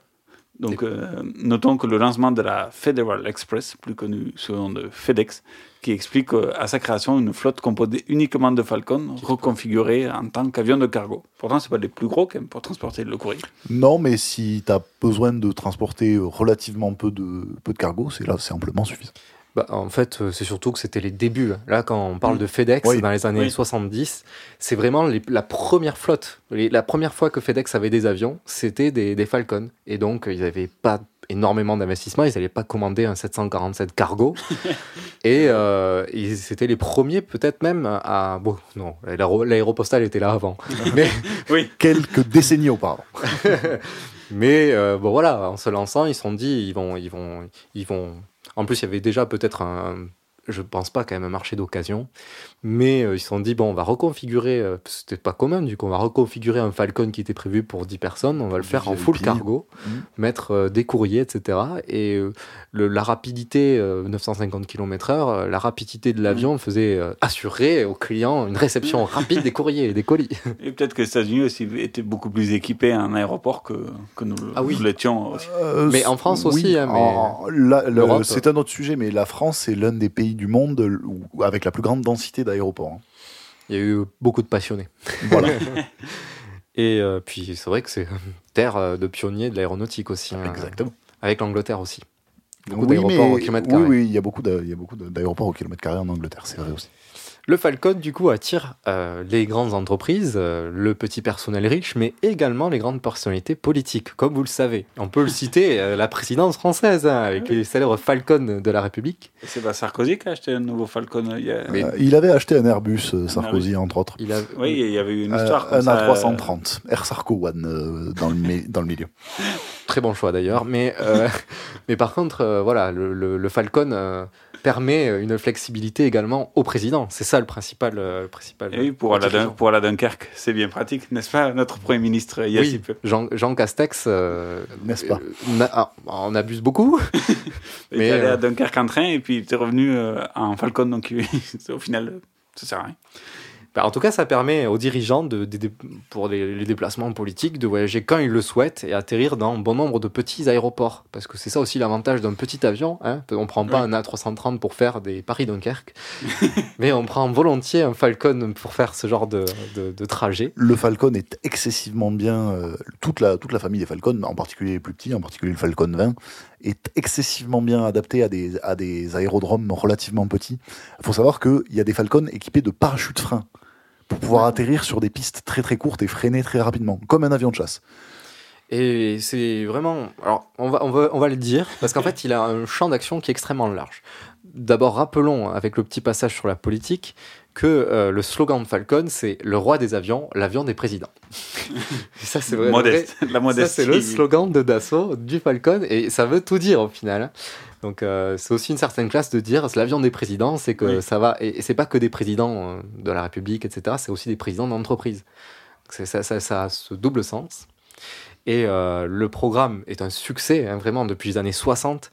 Donc, euh, notons que le lancement de la Federal Express, plus connue sous le nom de FedEx, qui explique euh, à sa création une flotte composée uniquement de Falcon, reconfigurée en tant qu'avion de cargo. Pourtant, ce pas les plus gros quand même pour transporter le courrier. Non, mais si tu as besoin de transporter relativement peu de, peu de cargo, c'est là, c'est amplement suffisant. Bah, en fait, euh, c'est surtout que c'était les débuts. Là, quand on parle Mm. de FedEx Oui. dans les années Oui. 70, c'est vraiment les- la première flotte. Les- la première fois que FedEx avait des avions, c'était des, des Falcon. Et donc, euh, ils n'avaient pas énormément d'investissements. Ils n'allaient pas commander un 747 cargo. et euh, ils étaient les premiers, peut-être même, à. Bon, non, l'aéro- l'aéropostale était là avant. Mais, oui. Quelques décennies auparavant. mais euh, bon, voilà, en se lançant, ils se sont dit, ils vont. Ils vont, ils vont... En plus, il y avait déjà peut-être un. Je pense pas quand même un marché d'occasion, mais euh, ils se sont dit bon, on va reconfigurer. euh, C'était pas commun du coup, on va reconfigurer un Falcon qui était prévu pour 10 personnes, on va le faire en full cargo, Mhm. mettre euh, des courriers, etc. Et euh, le- la rapidité, euh, 950 km/h, la rapidité de l'avion faisait euh, assurer aux clients une réception rapide des courriers et des colis. Et peut-être que les États-Unis aussi étaient beaucoup plus équipés à un aéroport que, que nous, Ah oui. nous l'étions aussi. Euh, Mais en France oui, aussi, hein, mais c'est un autre sujet, mais la France est l'un des pays du monde où- avec la plus grande densité d'aéroports. hein. Il y a eu beaucoup de passionnés. Voilà. Et euh, puis c'est vrai que c'est terre euh, de pionniers de l'aéronautique aussi. hein. Exactement. Avec l'Angleterre aussi. Beaucoup Oui, d'aéroports au kilomètre oui, carré. oui, de- il y a beaucoup d'aéroports au kilomètre carré en Angleterre, c'est vrai aussi. Le Falcon, du coup, attire euh, les grandes entreprises, euh, le petit personnel riche, mais également les grandes personnalités politiques, comme vous le savez. On peut le citer, euh, la présidence française, hein, avec les célèbres Falcon de la République. C'est pas Sarkozy qui a acheté un nouveau Falcon il y a... Il avait acheté un Airbus, euh, Sarkozy, entre autres. Il a... Oui, il y avait eu une histoire comme un ça. A330, Air Sarko One euh, dans, le mi- dans le milieu. Très bon choix d'ailleurs, mais, euh, mais par contre, euh, voilà, le, le- le Falcon euh, permet une flexibilité également au président. C'est ça le principal. euh, le principal Et oui, pour aller, à motivation. Dun- pour aller à Dunkerque, c'est bien pratique, n'est-ce pas, notre Premier ministre il y a si Oui, peu Jean, Jean Castex, euh, N'est-ce pas euh, na- ah, on abuse beaucoup. Il mais est allé euh, à Dunkerque en train et puis il était revenu euh, en Falcon, donc au final, euh, ça sert à rien. Bah, en tout cas, ça permet aux dirigeants, de, de- de- pour les, les déplacements politiques, de voyager quand ils le souhaitent et atterrir dans bon nombre de petits aéroports. Parce que c'est ça aussi l'avantage d'un petit avion. Hein. On prend pas un A330 pour faire des Paris-Dunkerque, mais on prend volontiers un Falcon pour faire ce genre de, de- de trajet. Le Falcon est excessivement bien. euh, toute, la, toute la famille des Falcons, en particulier les plus petits, en particulier le Falcon 20, est excessivement bien adapté à des, à des aérodromes relativement petits. Il faut savoir qu'il y a des Falcons équipés de parachutes freins pour pouvoir atterrir sur des pistes très très courtes et freiner très rapidement, comme un avion de chasse. Et c'est vraiment. Alors, on va, on, va, on va le dire, parce qu'en fait, il a un champ d'action qui est extrêmement large. D'abord, rappelons, avec le petit passage sur la politique, que euh, le slogan de Falcon, c'est le roi des avions, l'avion des présidents. Ça, c'est vrai. Modeste, vrai- la modestie. Ça, c'est le slogan de Dassault, du Falcon, et ça veut tout dire au final. Donc, euh, c'est aussi une certaine classe de dire l'avion des présidents, c'est que Oui. ça va. Et, et c'est pas que des présidents euh, de la République, etc., c'est aussi des présidents d'entreprise. Ça, ça, ça a ce double sens. Et euh, le programme est un succès, hein, vraiment, depuis les années 60.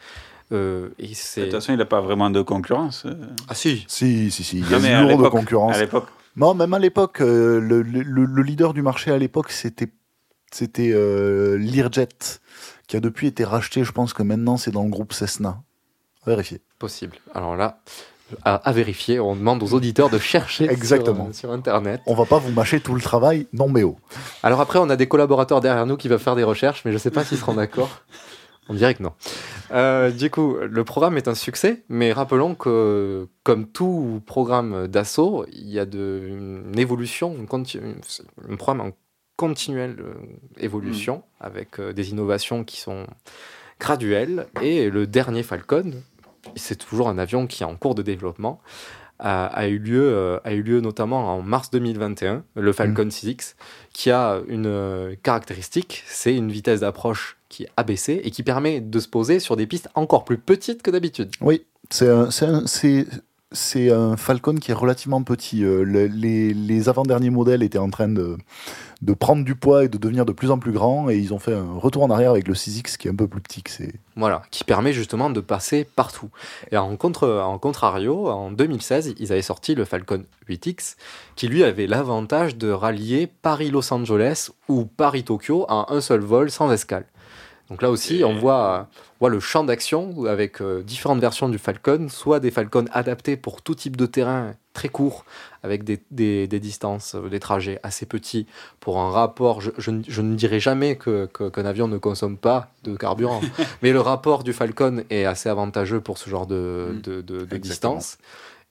Euh, et De toute façon, il n'a pas vraiment de concurrence. euh. Ah si Si, si, si, il y a une lourde l'époque- concurrence. À l'époque, Non, même à l'époque, euh, le, le- le leader du marché à l'époque, c'était c'était euh, Learjet, qui a depuis été racheté. Je pense que maintenant, c'est dans le groupe Cessna. Vérifiez. Possible. Alors là, à, à vérifier, on demande aux auditeurs de chercher sur, Exactement. euh, sur, Internet. On va pas vous mâcher tout le travail, non mais oh. Alors après, on a des collaborateurs derrière nous qui vont faire des recherches, mais je ne sais pas s'ils seront d'accord. On dirait que non. Euh, du coup, le programme est un succès, mais rappelons que, comme tout programme d'assaut, il y a de, une évolution, une un programme en continuelle euh, évolution, avec euh, des innovations qui sont graduelles. Et le dernier Falcon, c'est toujours un avion qui est en cours de développement, a, a eu, lieu, a eu lieu notamment en mars 2021, le Falcon 6X, qui a une euh, caractéristique, c'est une vitesse d'approche qui est abaissée et qui permet de se poser sur des pistes encore plus petites que d'habitude. Oui, c'est un, c'est un- Falcon qui est relativement petit. Euh, le- les, avant-derniers modèles étaient en train de, prendre du poids et de devenir de plus en plus grands, et ils ont fait un retour en arrière avec le 6X qui est un peu plus petit c'est. Voilà, qui permet justement de passer partout. Et en, contre, en contrario, en 2016, ils avaient sorti le Falcon 8X, qui lui avait l'avantage de rallier Paris-Los Angeles ou Paris-Tokyo en un seul vol sans escale. Donc là aussi, on voit, on voit le champ d'action avec euh, différentes versions du Falcon, soit des Falcons adaptés pour tout type de terrain très court, avec des, des- des distances, euh, des trajets assez petits, pour un rapport, je, je ne- je ne dirais jamais que- que- qu'un avion ne consomme pas de carburant, mais le rapport du Falcon est assez avantageux pour ce genre de, de, de- de distance.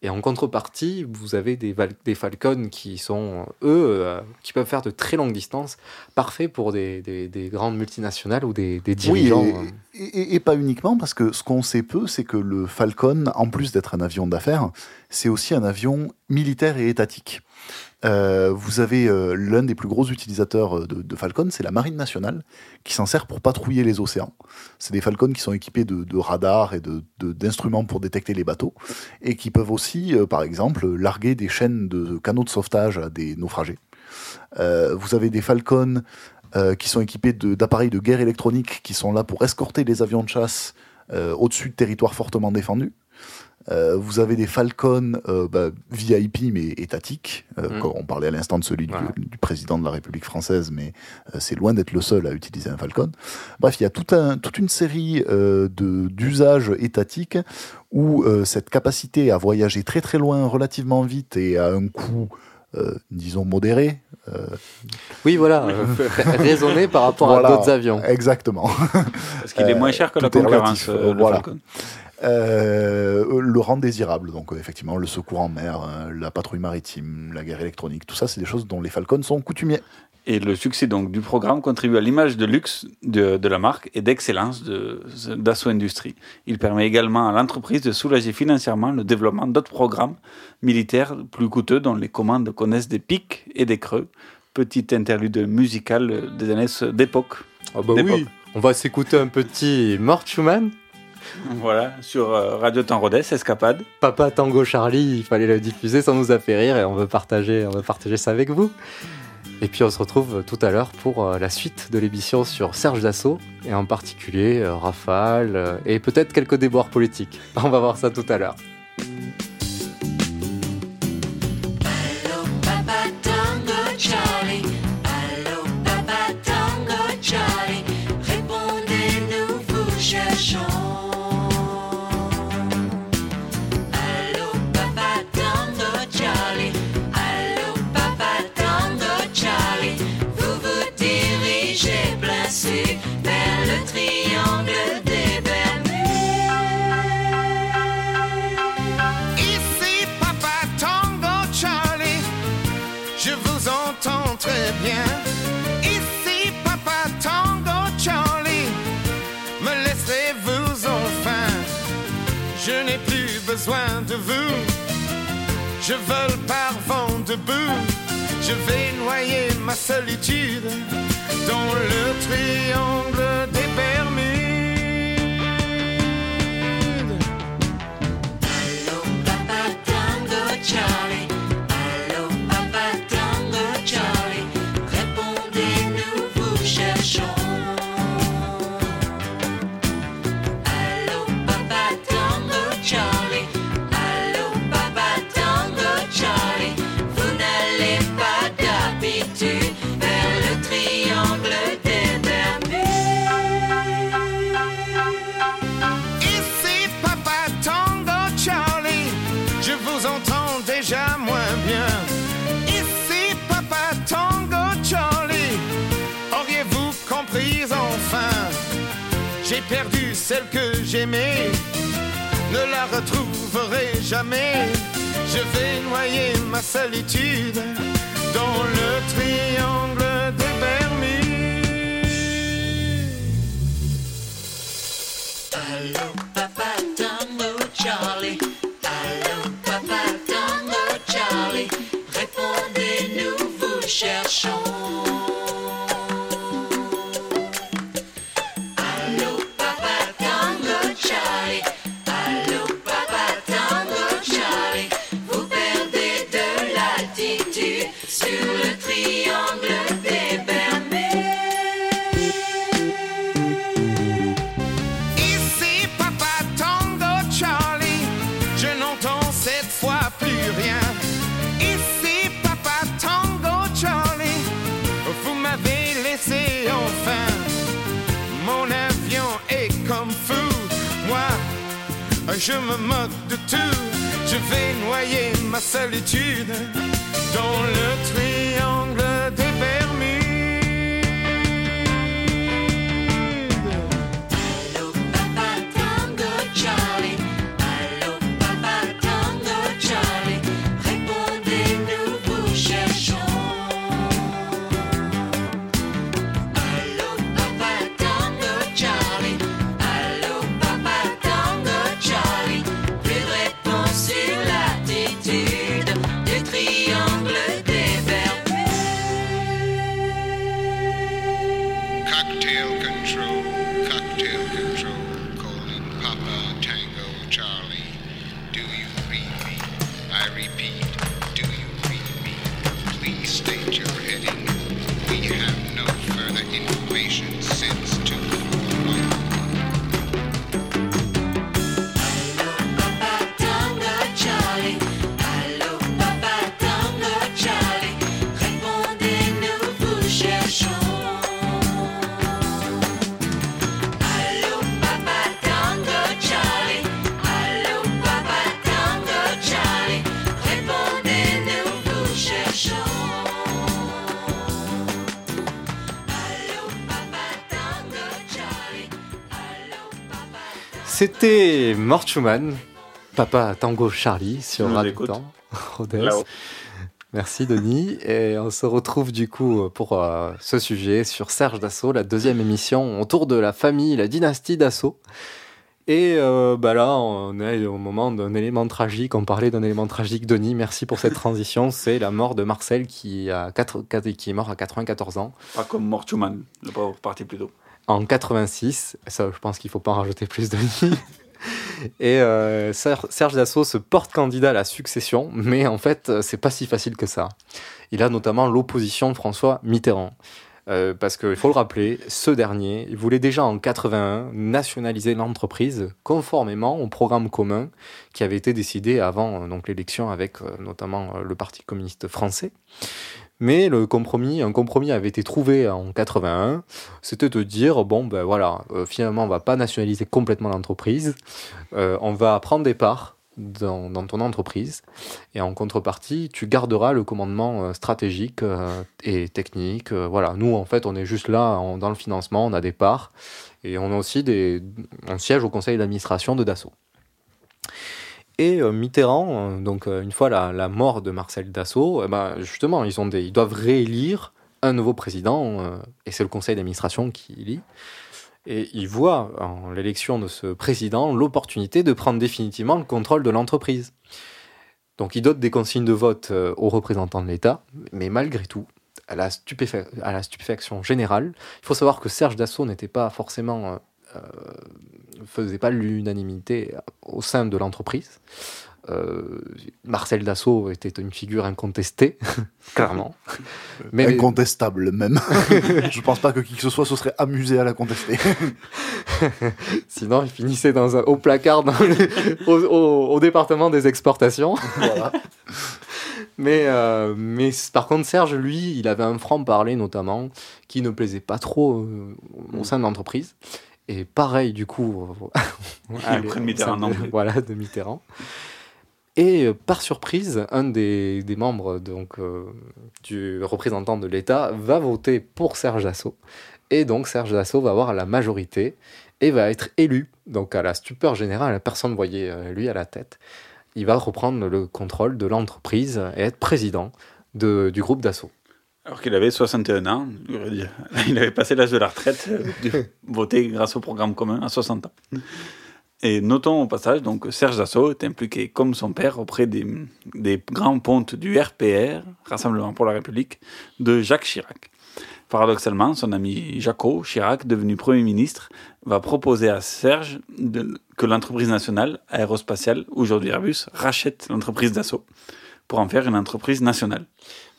Et en contrepartie, vous avez des, Falcons qui sont, eux, euh, qui peuvent faire de très longues distances, parfaits pour des, des- des grandes multinationales ou des, Oui, dirigeants. et- et- et pas uniquement, parce que ce qu'on sait peu, c'est que le Falcon, en plus d'être un avion d'affaires, c'est aussi un avion militaire et étatique. Euh, vous avez euh, l'un des plus gros utilisateurs euh, de, de Falcon, c'est la Marine nationale, qui s'en sert pour patrouiller les océans. C'est des Falcons qui sont équipés de, de radars et de- de- d'instruments pour détecter les bateaux, et qui peuvent aussi, euh, par exemple, larguer des chaînes de canaux de sauvetage à des naufragés. Euh, vous avez des Falcons qui sont équipés d'appareils de, guerre électronique qui sont là pour escorter les avions de chasse au-dessus de territoires fortement défendus. Euh, vous avez des Falcons euh, bah, VIP mais étatiques. Euh, Mm. On parlait à l'instant de celui du, Voilà. du président de la République française, mais euh, c'est loin d'être le seul à utiliser un Falcon. Bref, il y a tout un, toute une série euh, de- d'usages étatiques où euh, cette capacité à voyager très très loin relativement vite et à un coût, euh, disons, modéré. euh, Oui, voilà, euh, raisonné par rapport Voilà, à d'autres avions. Exactement. Parce qu'il est moins cher que la concurrence, relatif, euh, le voilà. Euh, le rend désirable, donc euh, effectivement, le secours en mer, euh, la patrouille maritime, la guerre électronique, tout ça, c'est des choses dont les Falcons sont coutumiers. Et le succès donc du programme contribue à l'image de luxe de, de la marque et d'excellence de- d'Assaut Industrie. Il permet également à l'entreprise de soulager financièrement le développement d'autres programmes militaires plus coûteux dont les commandes connaissent des pics et des creux. Petite interlude musicale des années d'époque. Ah bah oui, on va s'écouter un petit Mort Schumann. Voilà, sur euh, Radio Rodez, Escapade. Papa Tango Charlie, il fallait le diffuser, ça nous a fait rire et on veut partager, on veut partager ça avec vous. Et puis on se retrouve tout à l'heure pour euh, la suite de l'émission sur Serge Dassault et en particulier euh, Rafale et peut-être quelques déboires politiques. On va voir ça tout à l'heure. Besoin de vous, je vole par vent debout. Je vais noyer ma solitude dans le triangle des Bermudes. J'ai perdu celle que j'aimais, ne la retrouverai jamais. Je vais noyer ma solitude dans le triangle des Bermudes. Allô Papa Tango Charlie, allô Papa Tango Charlie, répondez-nous, vous cherchons. Ma solitude dans le triangle Mort Schumann, Papa Tango Charlie sur. Temps, Rodez. Merci Denis. Et on se retrouve du coup pour euh, ce sujet sur Serge Dassault, la deuxième émission autour de la famille, la dynastie Dassault. Et euh, bah là, on est au moment d'un élément tragique. On parlait d'un élément tragique. Denis, merci pour cette transition. C'est la mort de Marcel qui, a quatre- quatre- qui est mort à 94 ans. Pas comme Mort Schumann, le pauvre parti plus tôt. En 86, ça je pense qu'il faut pas en rajouter plus de Denis. Et euh, Ser- Serge Dassault se porte candidat à la succession, mais en fait, euh, c'est pas si facile que ça. Il a notamment l'opposition de François Mitterrand. Euh, parce qu'il faut le rappeler, ce dernier voulait déjà en 81 nationaliser l'entreprise conformément au programme commun qui avait été décidé avant euh, l'élection avec notamment le Parti communiste français. Mais le compromis, un compromis avait été trouvé en 81. C'était de dire bon ben voilà, euh, finalement on va pas nationaliser complètement l'entreprise, Euh, on va prendre des parts dans, ton entreprise et en contrepartie tu garderas le commandement euh, stratégique et technique. Voilà, nous en fait on est juste là dans le financement, on a des parts et on a aussi des, on siège au conseil d'administration de Dassault. Et euh, Mitterrand, euh, donc euh, une fois la, mort de Marcel Dassault, eh ben, justement, ils, doivent réélire un nouveau président, et c'est le conseil d'administration qui élit. Et il voit en l'élection de ce président l'opportunité de prendre définitivement le contrôle de l'entreprise. Donc il dote des consignes de vote aux représentants de l'État, mais malgré tout, à la, stupéfaction générale, il faut savoir que Serge Dassault n'était pas forcément... faisait pas l'unanimité au sein de l'entreprise. Euh, Marcel Dassault était une figure incontestée, clairement. Incontestable même. Je pense pas que qui que ce soit se serait amusé à la contester. Sinon, il finissait dans un haut placard dans au, au- au département des exportations. Voilà. mais, euh, mais par contre, Serge, lui, il avait un franc-parler notamment qui ne plaisait pas trop euh, au sein de l'entreprise. Et pareil, du coup, euh, Mitterrand non de-. Voilà, de Mitterrand. Et euh, par surprise, un des, des membres donc, euh, du représentant de l'État va voter pour Serge Dassault. Et donc Serge Dassault va avoir la majorité et va être élu. Donc à la stupeur générale, personne ne voyait euh, lui à la tête. Il va reprendre le contrôle de l'entreprise et être président de- du groupe Dassault. Alors qu'il avait 61 ans, il avait passé l'âge de la retraite, euh, voter grâce au programme commun à 60 ans. Et notons au passage donc, que Serge Dassault est impliqué, comme son père, auprès des, des grands pontes du RPR, Rassemblement pour la République, de Jacques Chirac. Paradoxalement, son ami Jacot Chirac, devenu Premier ministre, va proposer à Serge de- que l'entreprise nationale aérospatiale, aujourd'hui Airbus, rachète l'entreprise Dassault pour en faire une entreprise nationale.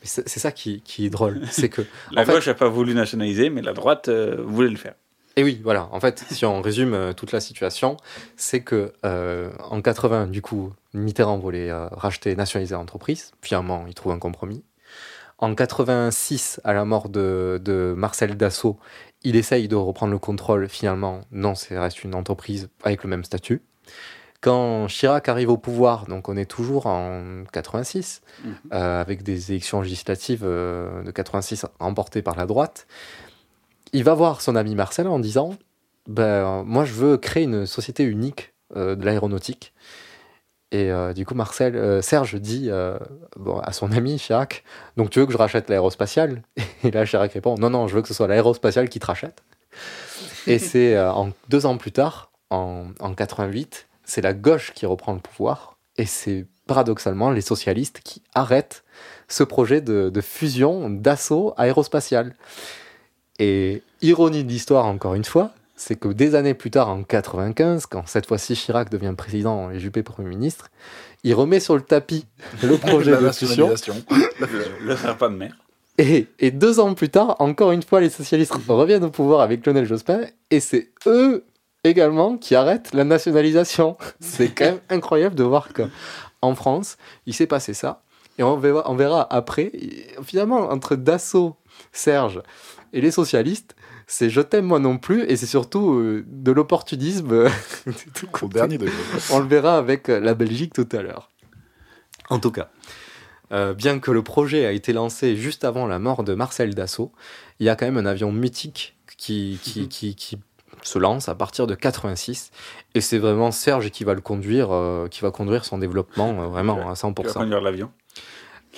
C'est ça qui, qui est drôle. C'est que La en gauche n'a pas voulu nationaliser, mais la droite euh, voulait le faire. Et oui, voilà. En fait, si on résume euh, toute la situation, c'est que euh, en 80, du coup, Mitterrand voulait racheter, nationaliser l'entreprise. Finalement, il trouve un compromis. En 86, à la mort de, de Marcel Dassault, il essaye de reprendre le contrôle. Finalement, non, c'est reste une entreprise avec le même statut. Quand Chirac arrive au pouvoir, donc on est toujours en 86, Mhm. euh, avec des élections législatives euh, de 86 remportées par la droite, il va voir son ami Marcel en disant ben, Moi, je veux créer une société unique euh, de l'aéronautique. Et euh, du coup, Marcel, euh, Serge dit bon, à son ami Chirac Donc, tu veux que je rachète l'aérospatiale? Et là, Chirac répond Non, non, je veux que ce soit l'aérospatiale qui te rachète. Et c'est en, deux ans plus tard, en, en 88, c'est la gauche qui reprend le pouvoir. Et c'est paradoxalement les socialistes qui arrêtent ce projet de, de fusion d'assaut aérospatial. Et ironie de l'histoire, encore une fois, c'est que des années plus tard, en 95, quand cette fois-ci Chirac devient président et Juppé Premier ministre, il remet sur le tapis le projet de fusion. Le, le serpent de mer. Et, et deux ans plus tard, encore une fois, les socialistes reviennent au pouvoir avec Lionel Jospin, et c'est eux également qui arrêtent la nationalisation. C'est quand même incroyable de voir qu'en France, il s'est passé ça. Et on verra, on verra après, finalement, entre Dassault, Serge et les socialistes, c'est je t'aime moi non plus, et c'est surtout euh, de l'opportunisme. euh, Au dernier degré. on le verra avec euh, la Belgique tout à l'heure. En tout cas, euh, bien que le projet a été lancé juste avant la mort de Marcel Dassault, il y a quand même un avion mythique qui, qui, qui, qui se lance à partir de 86 et c'est vraiment Serge qui va le conduire, euh, qui va conduire son développement euh, vraiment à Tu vas 100%. conduire l'avion.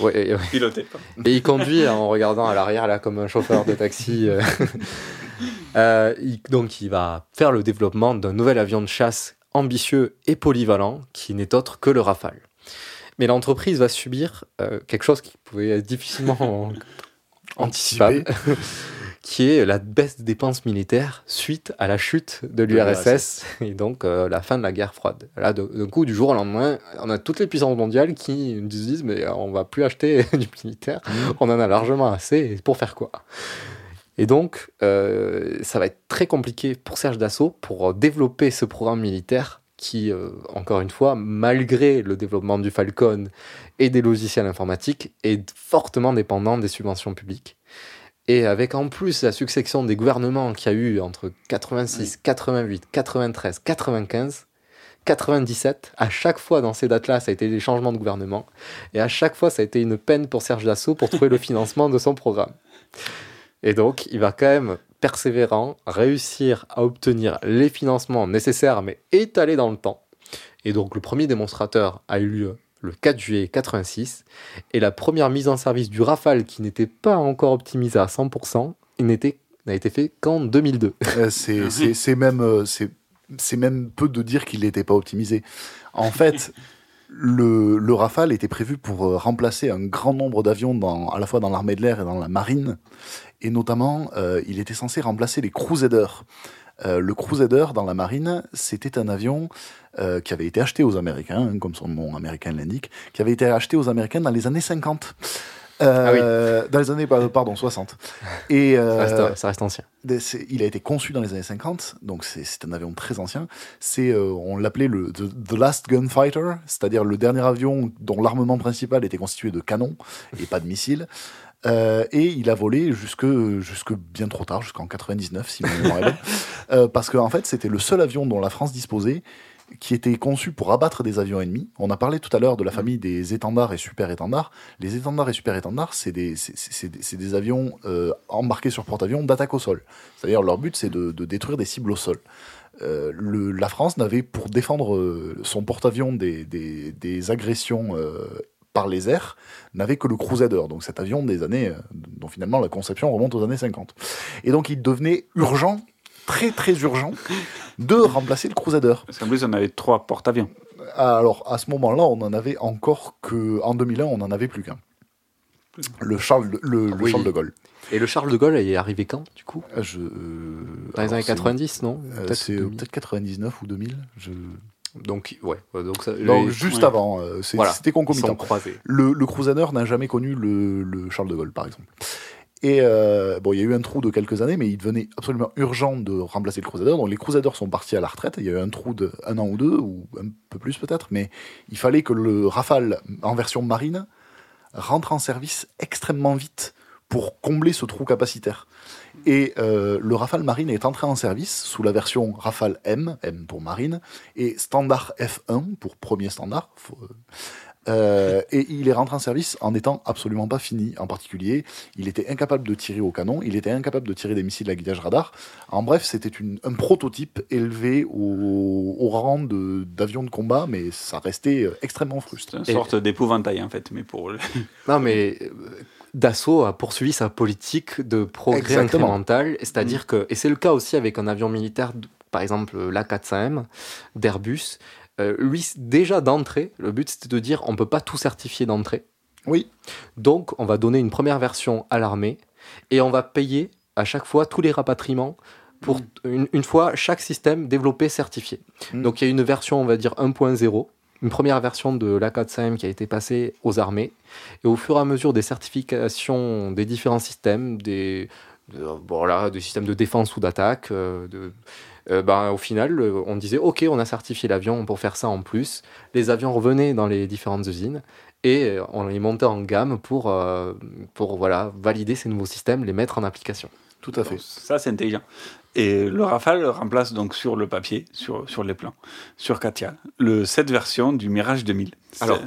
Ouais, et, ouais. Il conduit en regardant à l'arrière là comme un chauffeur de taxi. euh. Il- donc il va faire le développement d'un nouvel avion de chasse ambitieux et polyvalent qui n'est autre que le Rafale. Mais l'entreprise va subir quelque chose qui pouvait être difficilement anticipable, qui est la baisse des dépenses militaires suite à la chute de l'URSS et donc euh, la fin de la guerre froide. Là, d'un coup, du jour au lendemain, on a toutes les puissances mondiales qui nous disent mais on va plus acheter du militaire, on en a largement assez, pour faire quoi? Et donc, euh, ça va être très compliqué pour Serge Dassault pour euh, développer ce programme militaire qui, euh, encore une fois, malgré le développement du Falcon et des logiciels informatiques, est fortement dépendant des subventions publiques. Et avec en plus la succession des gouvernements qu'il y a eu entre 86, 88, 93, 95, 97, à chaque fois dans ces dates-là, ça a été des changements de gouvernement. Et à chaque fois, ça a été une peine pour Serge Dassault pour trouver le financement de son programme. Et donc, il va quand même, persévérant, réussir à obtenir les financements nécessaires, mais étalés dans le temps. Et donc, le premier démonstrateur a eu lieu le 4 juillet 86, et la première mise en service du Rafale, qui n'était pas encore optimisée à 100%, il n'était- n'a été fait qu'en 2002. Euh, c'est c'est- même, euh, c'est c'est même peu de dire qu'il n'était pas optimisé. En fait, le, le Rafale était prévu pour euh, remplacer un grand nombre d'avions dans- à la fois dans l'armée de l'air et dans la marine. Et notamment, euh, il était censé remplacer les Crusaders. Euh, le Crusader dans la marine, c'était un avion euh, qui avait été acheté aux Américains, hein, comme son nom américain l'indique, qui avait été acheté aux Américains dans les années 50. Euh, Dans les années, pa- pardon, 60. Et, Ça reste- ça reste ancien. Il a été conçu dans les années 50, donc c'est un avion très ancien. C'est, on l'appelait le the, the Last Gunfighter, c'est-à-dire le dernier avion dont l'armement principal était constitué de canons et pas de missiles. Euh, et il a volé jusque, jusque bien trop tard, jusqu'en 99, si est bonne. Euh, parce qu'en en fait, c'était le seul avion dont la France disposait qui était conçu pour abattre des avions ennemis. On a parlé tout à l'heure de la famille des étendards et super étendards. Les étendards et super étendards, c'est des, des, des avions euh, embarqués sur porte-avions d'attaque au sol. C'est-à-dire leur but, c'est de, de détruire des cibles au sol. Euh, le- la France n'avait pour défendre euh, son porte-avions des, des, des agressions euh, par les airs, n'avait que le Crusader, donc cet avion des années, euh, dont finalement la conception remonte aux années 50. Et donc il devenait urgent, très très urgent, de remplacer le Crusader. Parce qu'en plus, on avait trois porte-avions. Alors, à ce moment-là, on en avait encore que. En 2001, on n'en avait plus qu'un. Le Charles, de- le, le Oui. Charles de Gaulle. Et le Charles de Gaulle est arrivé quand, du coup? Je, Dans les années c'est- 90, non? euh, Peut-être C'est euh, 2000. peut-être 99 ou 2000. Je... Donc, ouais. Donc, ça, Non, les- juste ouais. avant. euh, c'est- Voilà. C'était concomitant. Le, le Crusader n'a jamais connu le, le Charles de Gaulle, par exemple. Et euh, bon, il y a eu un trou de quelques années, mais il devenait absolument urgent de remplacer le Crusader. Donc les Crusaders sont partis à la retraite. Il y a eu un trou de un an ou deux, ou un peu plus peut-être, mais il fallait que le Rafale en version marine rentre en service extrêmement vite pour combler ce trou capacitaire. Et euh, le Rafale Marine est entré en service sous la version Rafale M, M pour marine, et standard F1 pour premier standard. Faut, euh, euh, et il est rentré en service en n'étant absolument pas fini. En particulier, il était incapable de tirer au canon, il était incapable de tirer des missiles à guidage radar. En bref, c'était un prototype élevé au, au rang d'avion de, combat, mais ça restait extrêmement frustrant. Une sorte d'épouvantail, en fait, mais pour le- Non, mais euh, Dassault a poursuivi sa politique de progrès Exactement. incrémental, c'est-à-dire que, et c'est le cas aussi avec un avion militaire, par exemple l'A400M d'Airbus, euh, lui, déjà d'entrée, le but c'était de dire on peut pas tout certifier d'entrée. Oui. Donc, on va donner une première version à l'armée et on va payer à chaque fois tous les rapatriements pour une, une fois chaque système développé certifié. Donc il y a une version, on va dire 1.0, une première version de l'A400M qui a été passée aux armées. Et au fur et à mesure des certifications des différents systèmes, des, de- voilà, des systèmes de défense ou d'attaque, euh, de, euh, ben, au final, euh, on disait OK, on a certifié l'avion pour faire ça en plus. Les avions revenaient dans les différentes usines et euh, on les montait en gamme pour, euh, pour voilà, valider ces nouveaux systèmes, les mettre en application. Tout à fait. Ça, c'est intelligent. Et le Rafale remplace donc sur le papier, sur, sur les plans, sur Katia, le, cette version du Mirage 2000. Alors,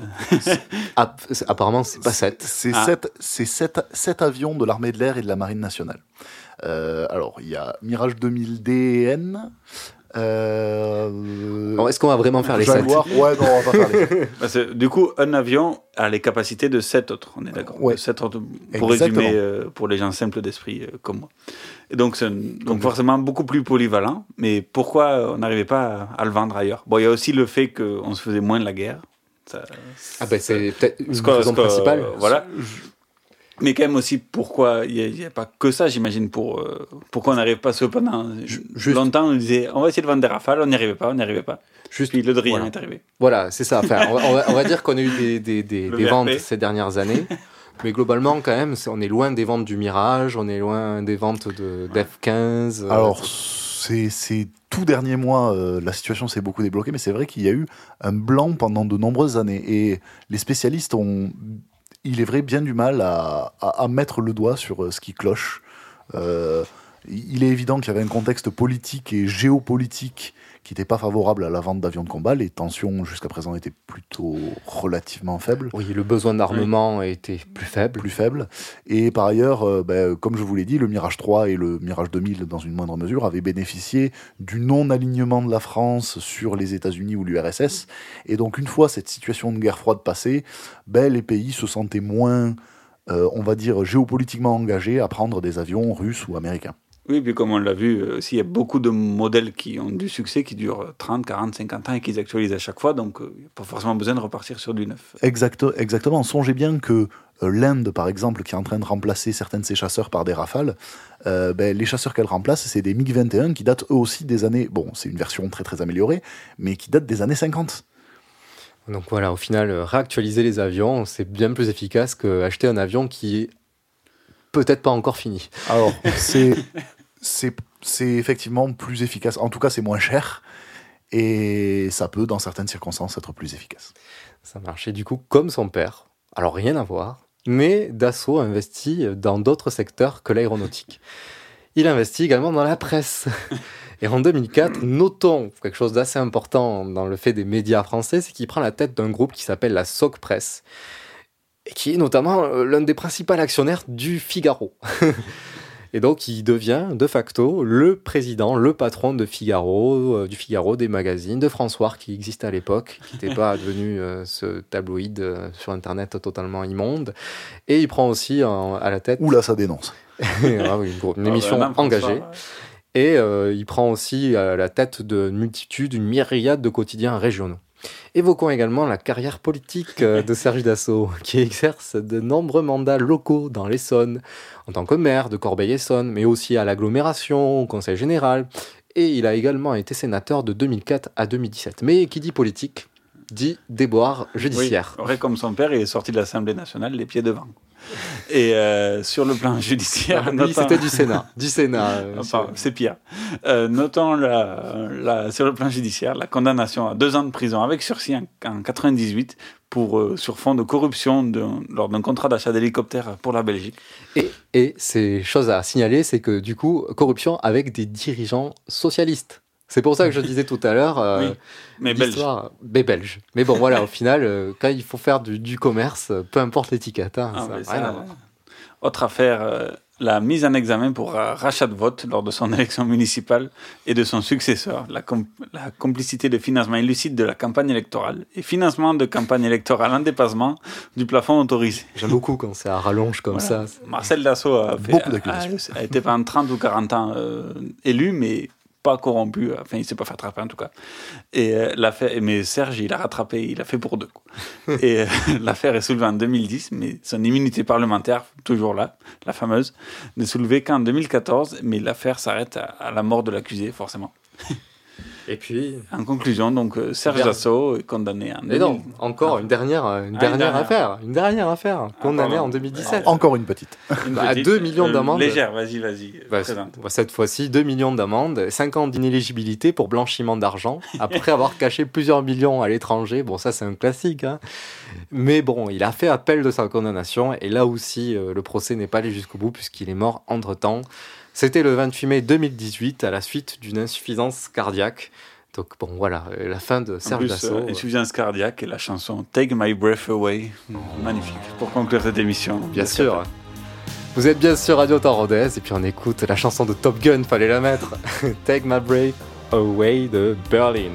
App- apparemment, c'est pas 7. C'est Ah. sept, c'est sept, sept avions de l'armée de l'air et de la marine nationale. Euh, alors, il y a Mirage 2000 DN. Euh, est-ce qu'on va vraiment faire les Jaguar. sept Ouais, non, on va pas faire les Parce que, du coup, un avion a les capacités de 7 autres, on est d'accord Ouais. De sept autres, pour Exactement. résumer, euh, pour les gens simples d'esprit euh, comme moi. Et donc, forcément beaucoup plus polyvalent, mais pourquoi on n'arrivait pas à, à le vendre ailleurs? Bon, il y a aussi le fait qu'on se faisait moins de la guerre. Ça- Ah ben, c'est peut-être une raison principale. Voilà. Mais quand même aussi, pourquoi il n'y a, pas que ça, j'imagine, pour, euh, pourquoi on n'arrive pas cependant. Longtemps, on disait, on va essayer de vendre des rafales, on n'y arrivait pas, on n'y arrivait pas. Juste, Puis le Drian voilà. est arrivé. Voilà, c'est ça. Enfin, on, va, on va- on va dire qu'on a eu des, des, des- ventes ces dernières années. Mais globalement, quand même, on est loin des ventes du Mirage, on est loin des ventes de d'F-15. euh, Alors, ces, ces tout derniers mois, euh, la situation s'est beaucoup débloquée, mais c'est vrai qu'il y a eu un blanc pendant de nombreuses années. Et les spécialistes ont, il est vrai, bien du mal à, mettre le doigt sur euh, ce qui cloche. Euh, il est évident qu'il y avait un contexte politique et géopolitique qui n'était pas favorable à la vente d'avions de combat. Les tensions jusqu'à présent étaient plutôt relativement faibles. Oui, le besoin d'armement était plus faible. Plus faible. Et par ailleurs, euh, ben, comme je vous l'ai dit, le Mirage 3 et le Mirage 2000, dans une moindre mesure, avaient bénéficié du non-alignement de la France sur les États-Unis ou l'URSS. Et donc, une fois cette situation de guerre froide passée, ben, les pays se sentaient moins, euh, on va dire, géopolitiquement engagés à prendre des avions russes ou américains. Oui, puis comme on l'a vu, euh, aussi, il y a beaucoup de modèles qui ont du succès, qui durent 30, 40, 50 ans et qu'ils actualisent à chaque fois, donc euh, il n'y a pas forcément besoin de repartir sur du neuf. Exact, exactement. Songez bien que euh, l'Inde, par exemple, qui est en train de remplacer certains de ses chasseurs par des rafales, euh, ben, les chasseurs qu'elle remplace, c'est des MiG-21 qui datent eux aussi des années. Bon, c'est une version très très améliorée, mais qui datent des années 50. Donc voilà, au final, réactualiser les avions, c'est bien plus efficace qu'acheter un avion qui est peut-être pas encore fini. Alors, c'est c'est effectivement plus efficace. En tout cas, c'est moins cher. Et ça peut, dans certaines circonstances, être plus efficace. Ça marche. Et du coup, comme son père, alors rien à voir, mais Dassault investit dans d'autres secteurs que l'aéronautique. Il investit également dans la presse. Et en 2004, notons quelque chose d'assez important dans le fait des médias français, c'est qu'il prend la tête d'un groupe qui s'appelle la Soc Presse, et qui est notamment euh, l'un des principaux actionnaires du Figaro. Et donc, il devient de facto le président, le patron de Figaro, euh, du Figaro, des magazines, de François qui existait à l'époque, qui n'était pas devenu euh, ce tabloïd euh, sur Internet totalement immonde. Et il prend aussi à la tête. Oula, ça dénonce. Ah oui, une, gros- une Ah, émission vraiment, François, engagée. Et euh, il prend aussi à la tête d'une multitude, une myriade de quotidiens régionaux. Évoquons également la carrière politique euh, de Serge Dassault, qui exerce de nombreux mandats locaux dans l'Essonne, en tant que maire de Corbeil-Essonne, mais aussi à l'agglomération, au conseil général. Et il a également été sénateur de 2004 à 2017. Mais qui dit politique, dit déboire judiciaire. Oui, comme son père, il est sorti de l'Assemblée nationale les pieds devant. Et euh, sur le plan judiciaire, Lui, notons- c'était du Sénat. Du Sénat. euh, Ah, c'est pire. Euh, notons la, la- sur le plan judiciaire la condamnation à deux ans de prison avec sursis en, en 98 pour, euh, sur fond de corruption de- lors d'un contrat d'achat d'hélicoptères pour la Belgique. Et, et c'est chose à signaler, c'est que du coup, corruption avec des dirigeants socialistes. C'est pour ça que je disais tout à l'heure. euh, Oui, mais belge. Mais bon, voilà, au final, euh, quand il faut faire du, du commerce, euh, peu importe l'étiquette. hein, Ah, ça. Autre affaire, euh, la mise en examen pour rachat de vote lors de son élection municipale et de son successeur, la, com- la complicité de financement illicite de la campagne électorale et financement de campagne électorale en dépassement du plafond autorisé. J'aime beaucoup quand c'est à rallonge comme Voilà. ça. Marcel Dassault a, fait- a, a été pendant 30 ou 40 ans euh, élu, mais pas corrompu. Enfin, il s'est pas fait attraper en tout cas. Et euh, l'affaire, mais Serge, il a rattrapé, il a fait pour deux. quoi. et euh, l'affaire est soulevée en 2010, mais son immunité parlementaire, toujours là, la fameuse, n'est soulevée qu'en 2014. Mais l'affaire s'arrête à, à la mort de l'accusé, forcément. Et puis. En conclusion, donc euh, Serge Dassault est condamné en. Mais non, 2000. encore une dernière, une Ah, dernière, une dernière. affaire. Une dernière affaire. Condamnée pardon. en 2017. Encore une petite. Une Bah, à petite, 2 millions euh, d'amendes. Légère, vas-y, vas-y. Bah, bah, cette fois-ci, 2 millions d'amendes, 5 ans d'inéligibilité pour blanchiment d'argent, après avoir caché plusieurs millions à l'étranger. Bon, ça, c'est un classique. hein. Mais bon, il a fait appel de sa condamnation, et là aussi, euh, le procès n'est pas allé jusqu'au bout, puisqu'il est mort entre-temps. C'était le 28 mai 2018, à la suite d'une insuffisance cardiaque. Donc, bon, voilà, euh, la fin de Serge plus, Dassault. euh, insuffisance cardiaque et la chanson Take My Breath Away. Magnifique. Pour conclure cette émission. Bien sûr. Vous êtes bien sur Radio Rodez et puis on écoute la chanson de Top Gun, fallait la mettre. Take My Breath Away de Berlin.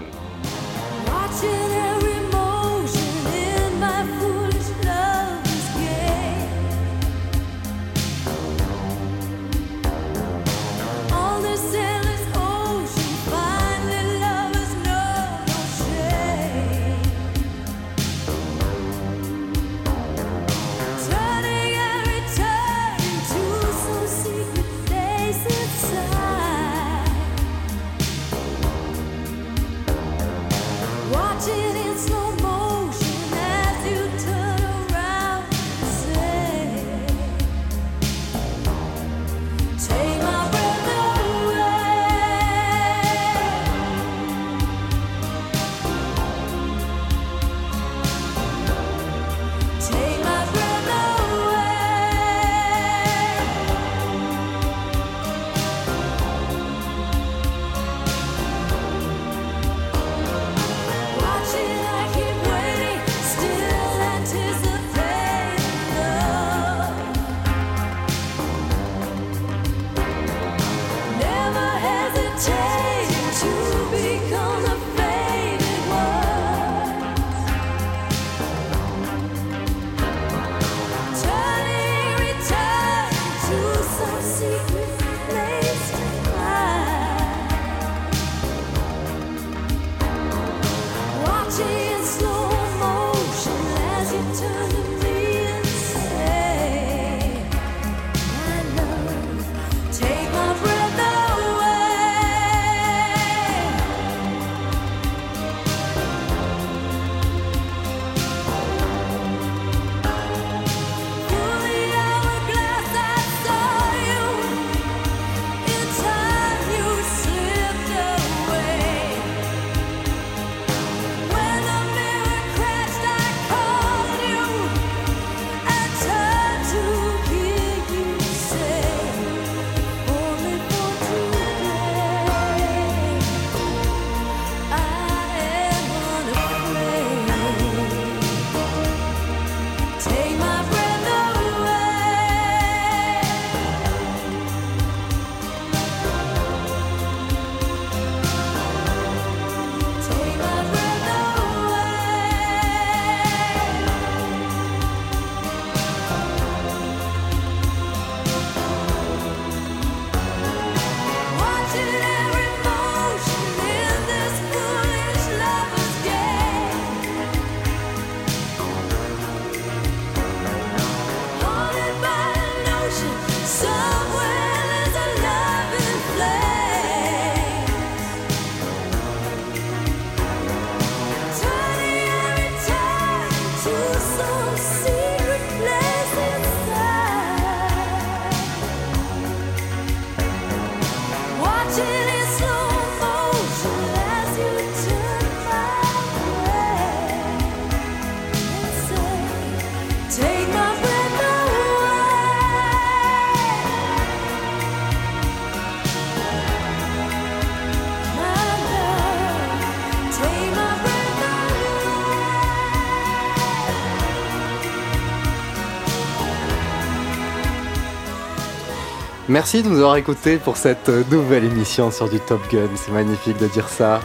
Merci de nous avoir écoutés pour cette euh, nouvelle émission sur du Top Gun. C'est magnifique de dire ça.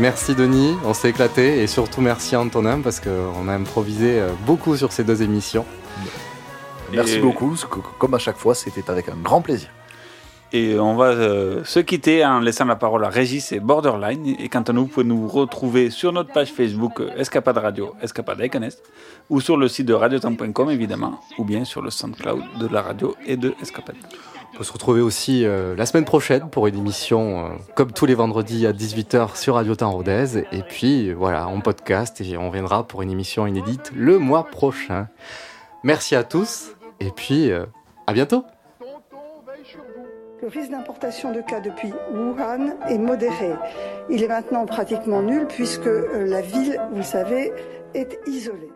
Merci Denis, on s'est éclaté et surtout merci Antonin parce qu'on a improvisé euh, beaucoup sur ces deux émissions. Merci Et- beaucoup. Comme à chaque fois, c'était avec un grand plaisir. Et on va euh, se quitter en laissant la parole à Régis et Borderline. Et quant à nous, vous pouvez nous retrouver sur notre page Facebook Escapade Radio, Escapade Iconest, ou sur le site de radiotemps.com évidemment, ou bien sur le SoundCloud de la radio et de Escapade. On peut se retrouver aussi euh, la semaine prochaine pour une émission euh, comme tous les vendredis à 18h sur Radio Temps Rodez. Et puis voilà, on podcast et on viendra pour une émission inédite le mois prochain. Merci à tous et puis euh, à bientôt. Le risque d'importation de cas depuis Wuhan est modéré. Il est maintenant pratiquement nul puisque la ville, vous le savez, est isolée.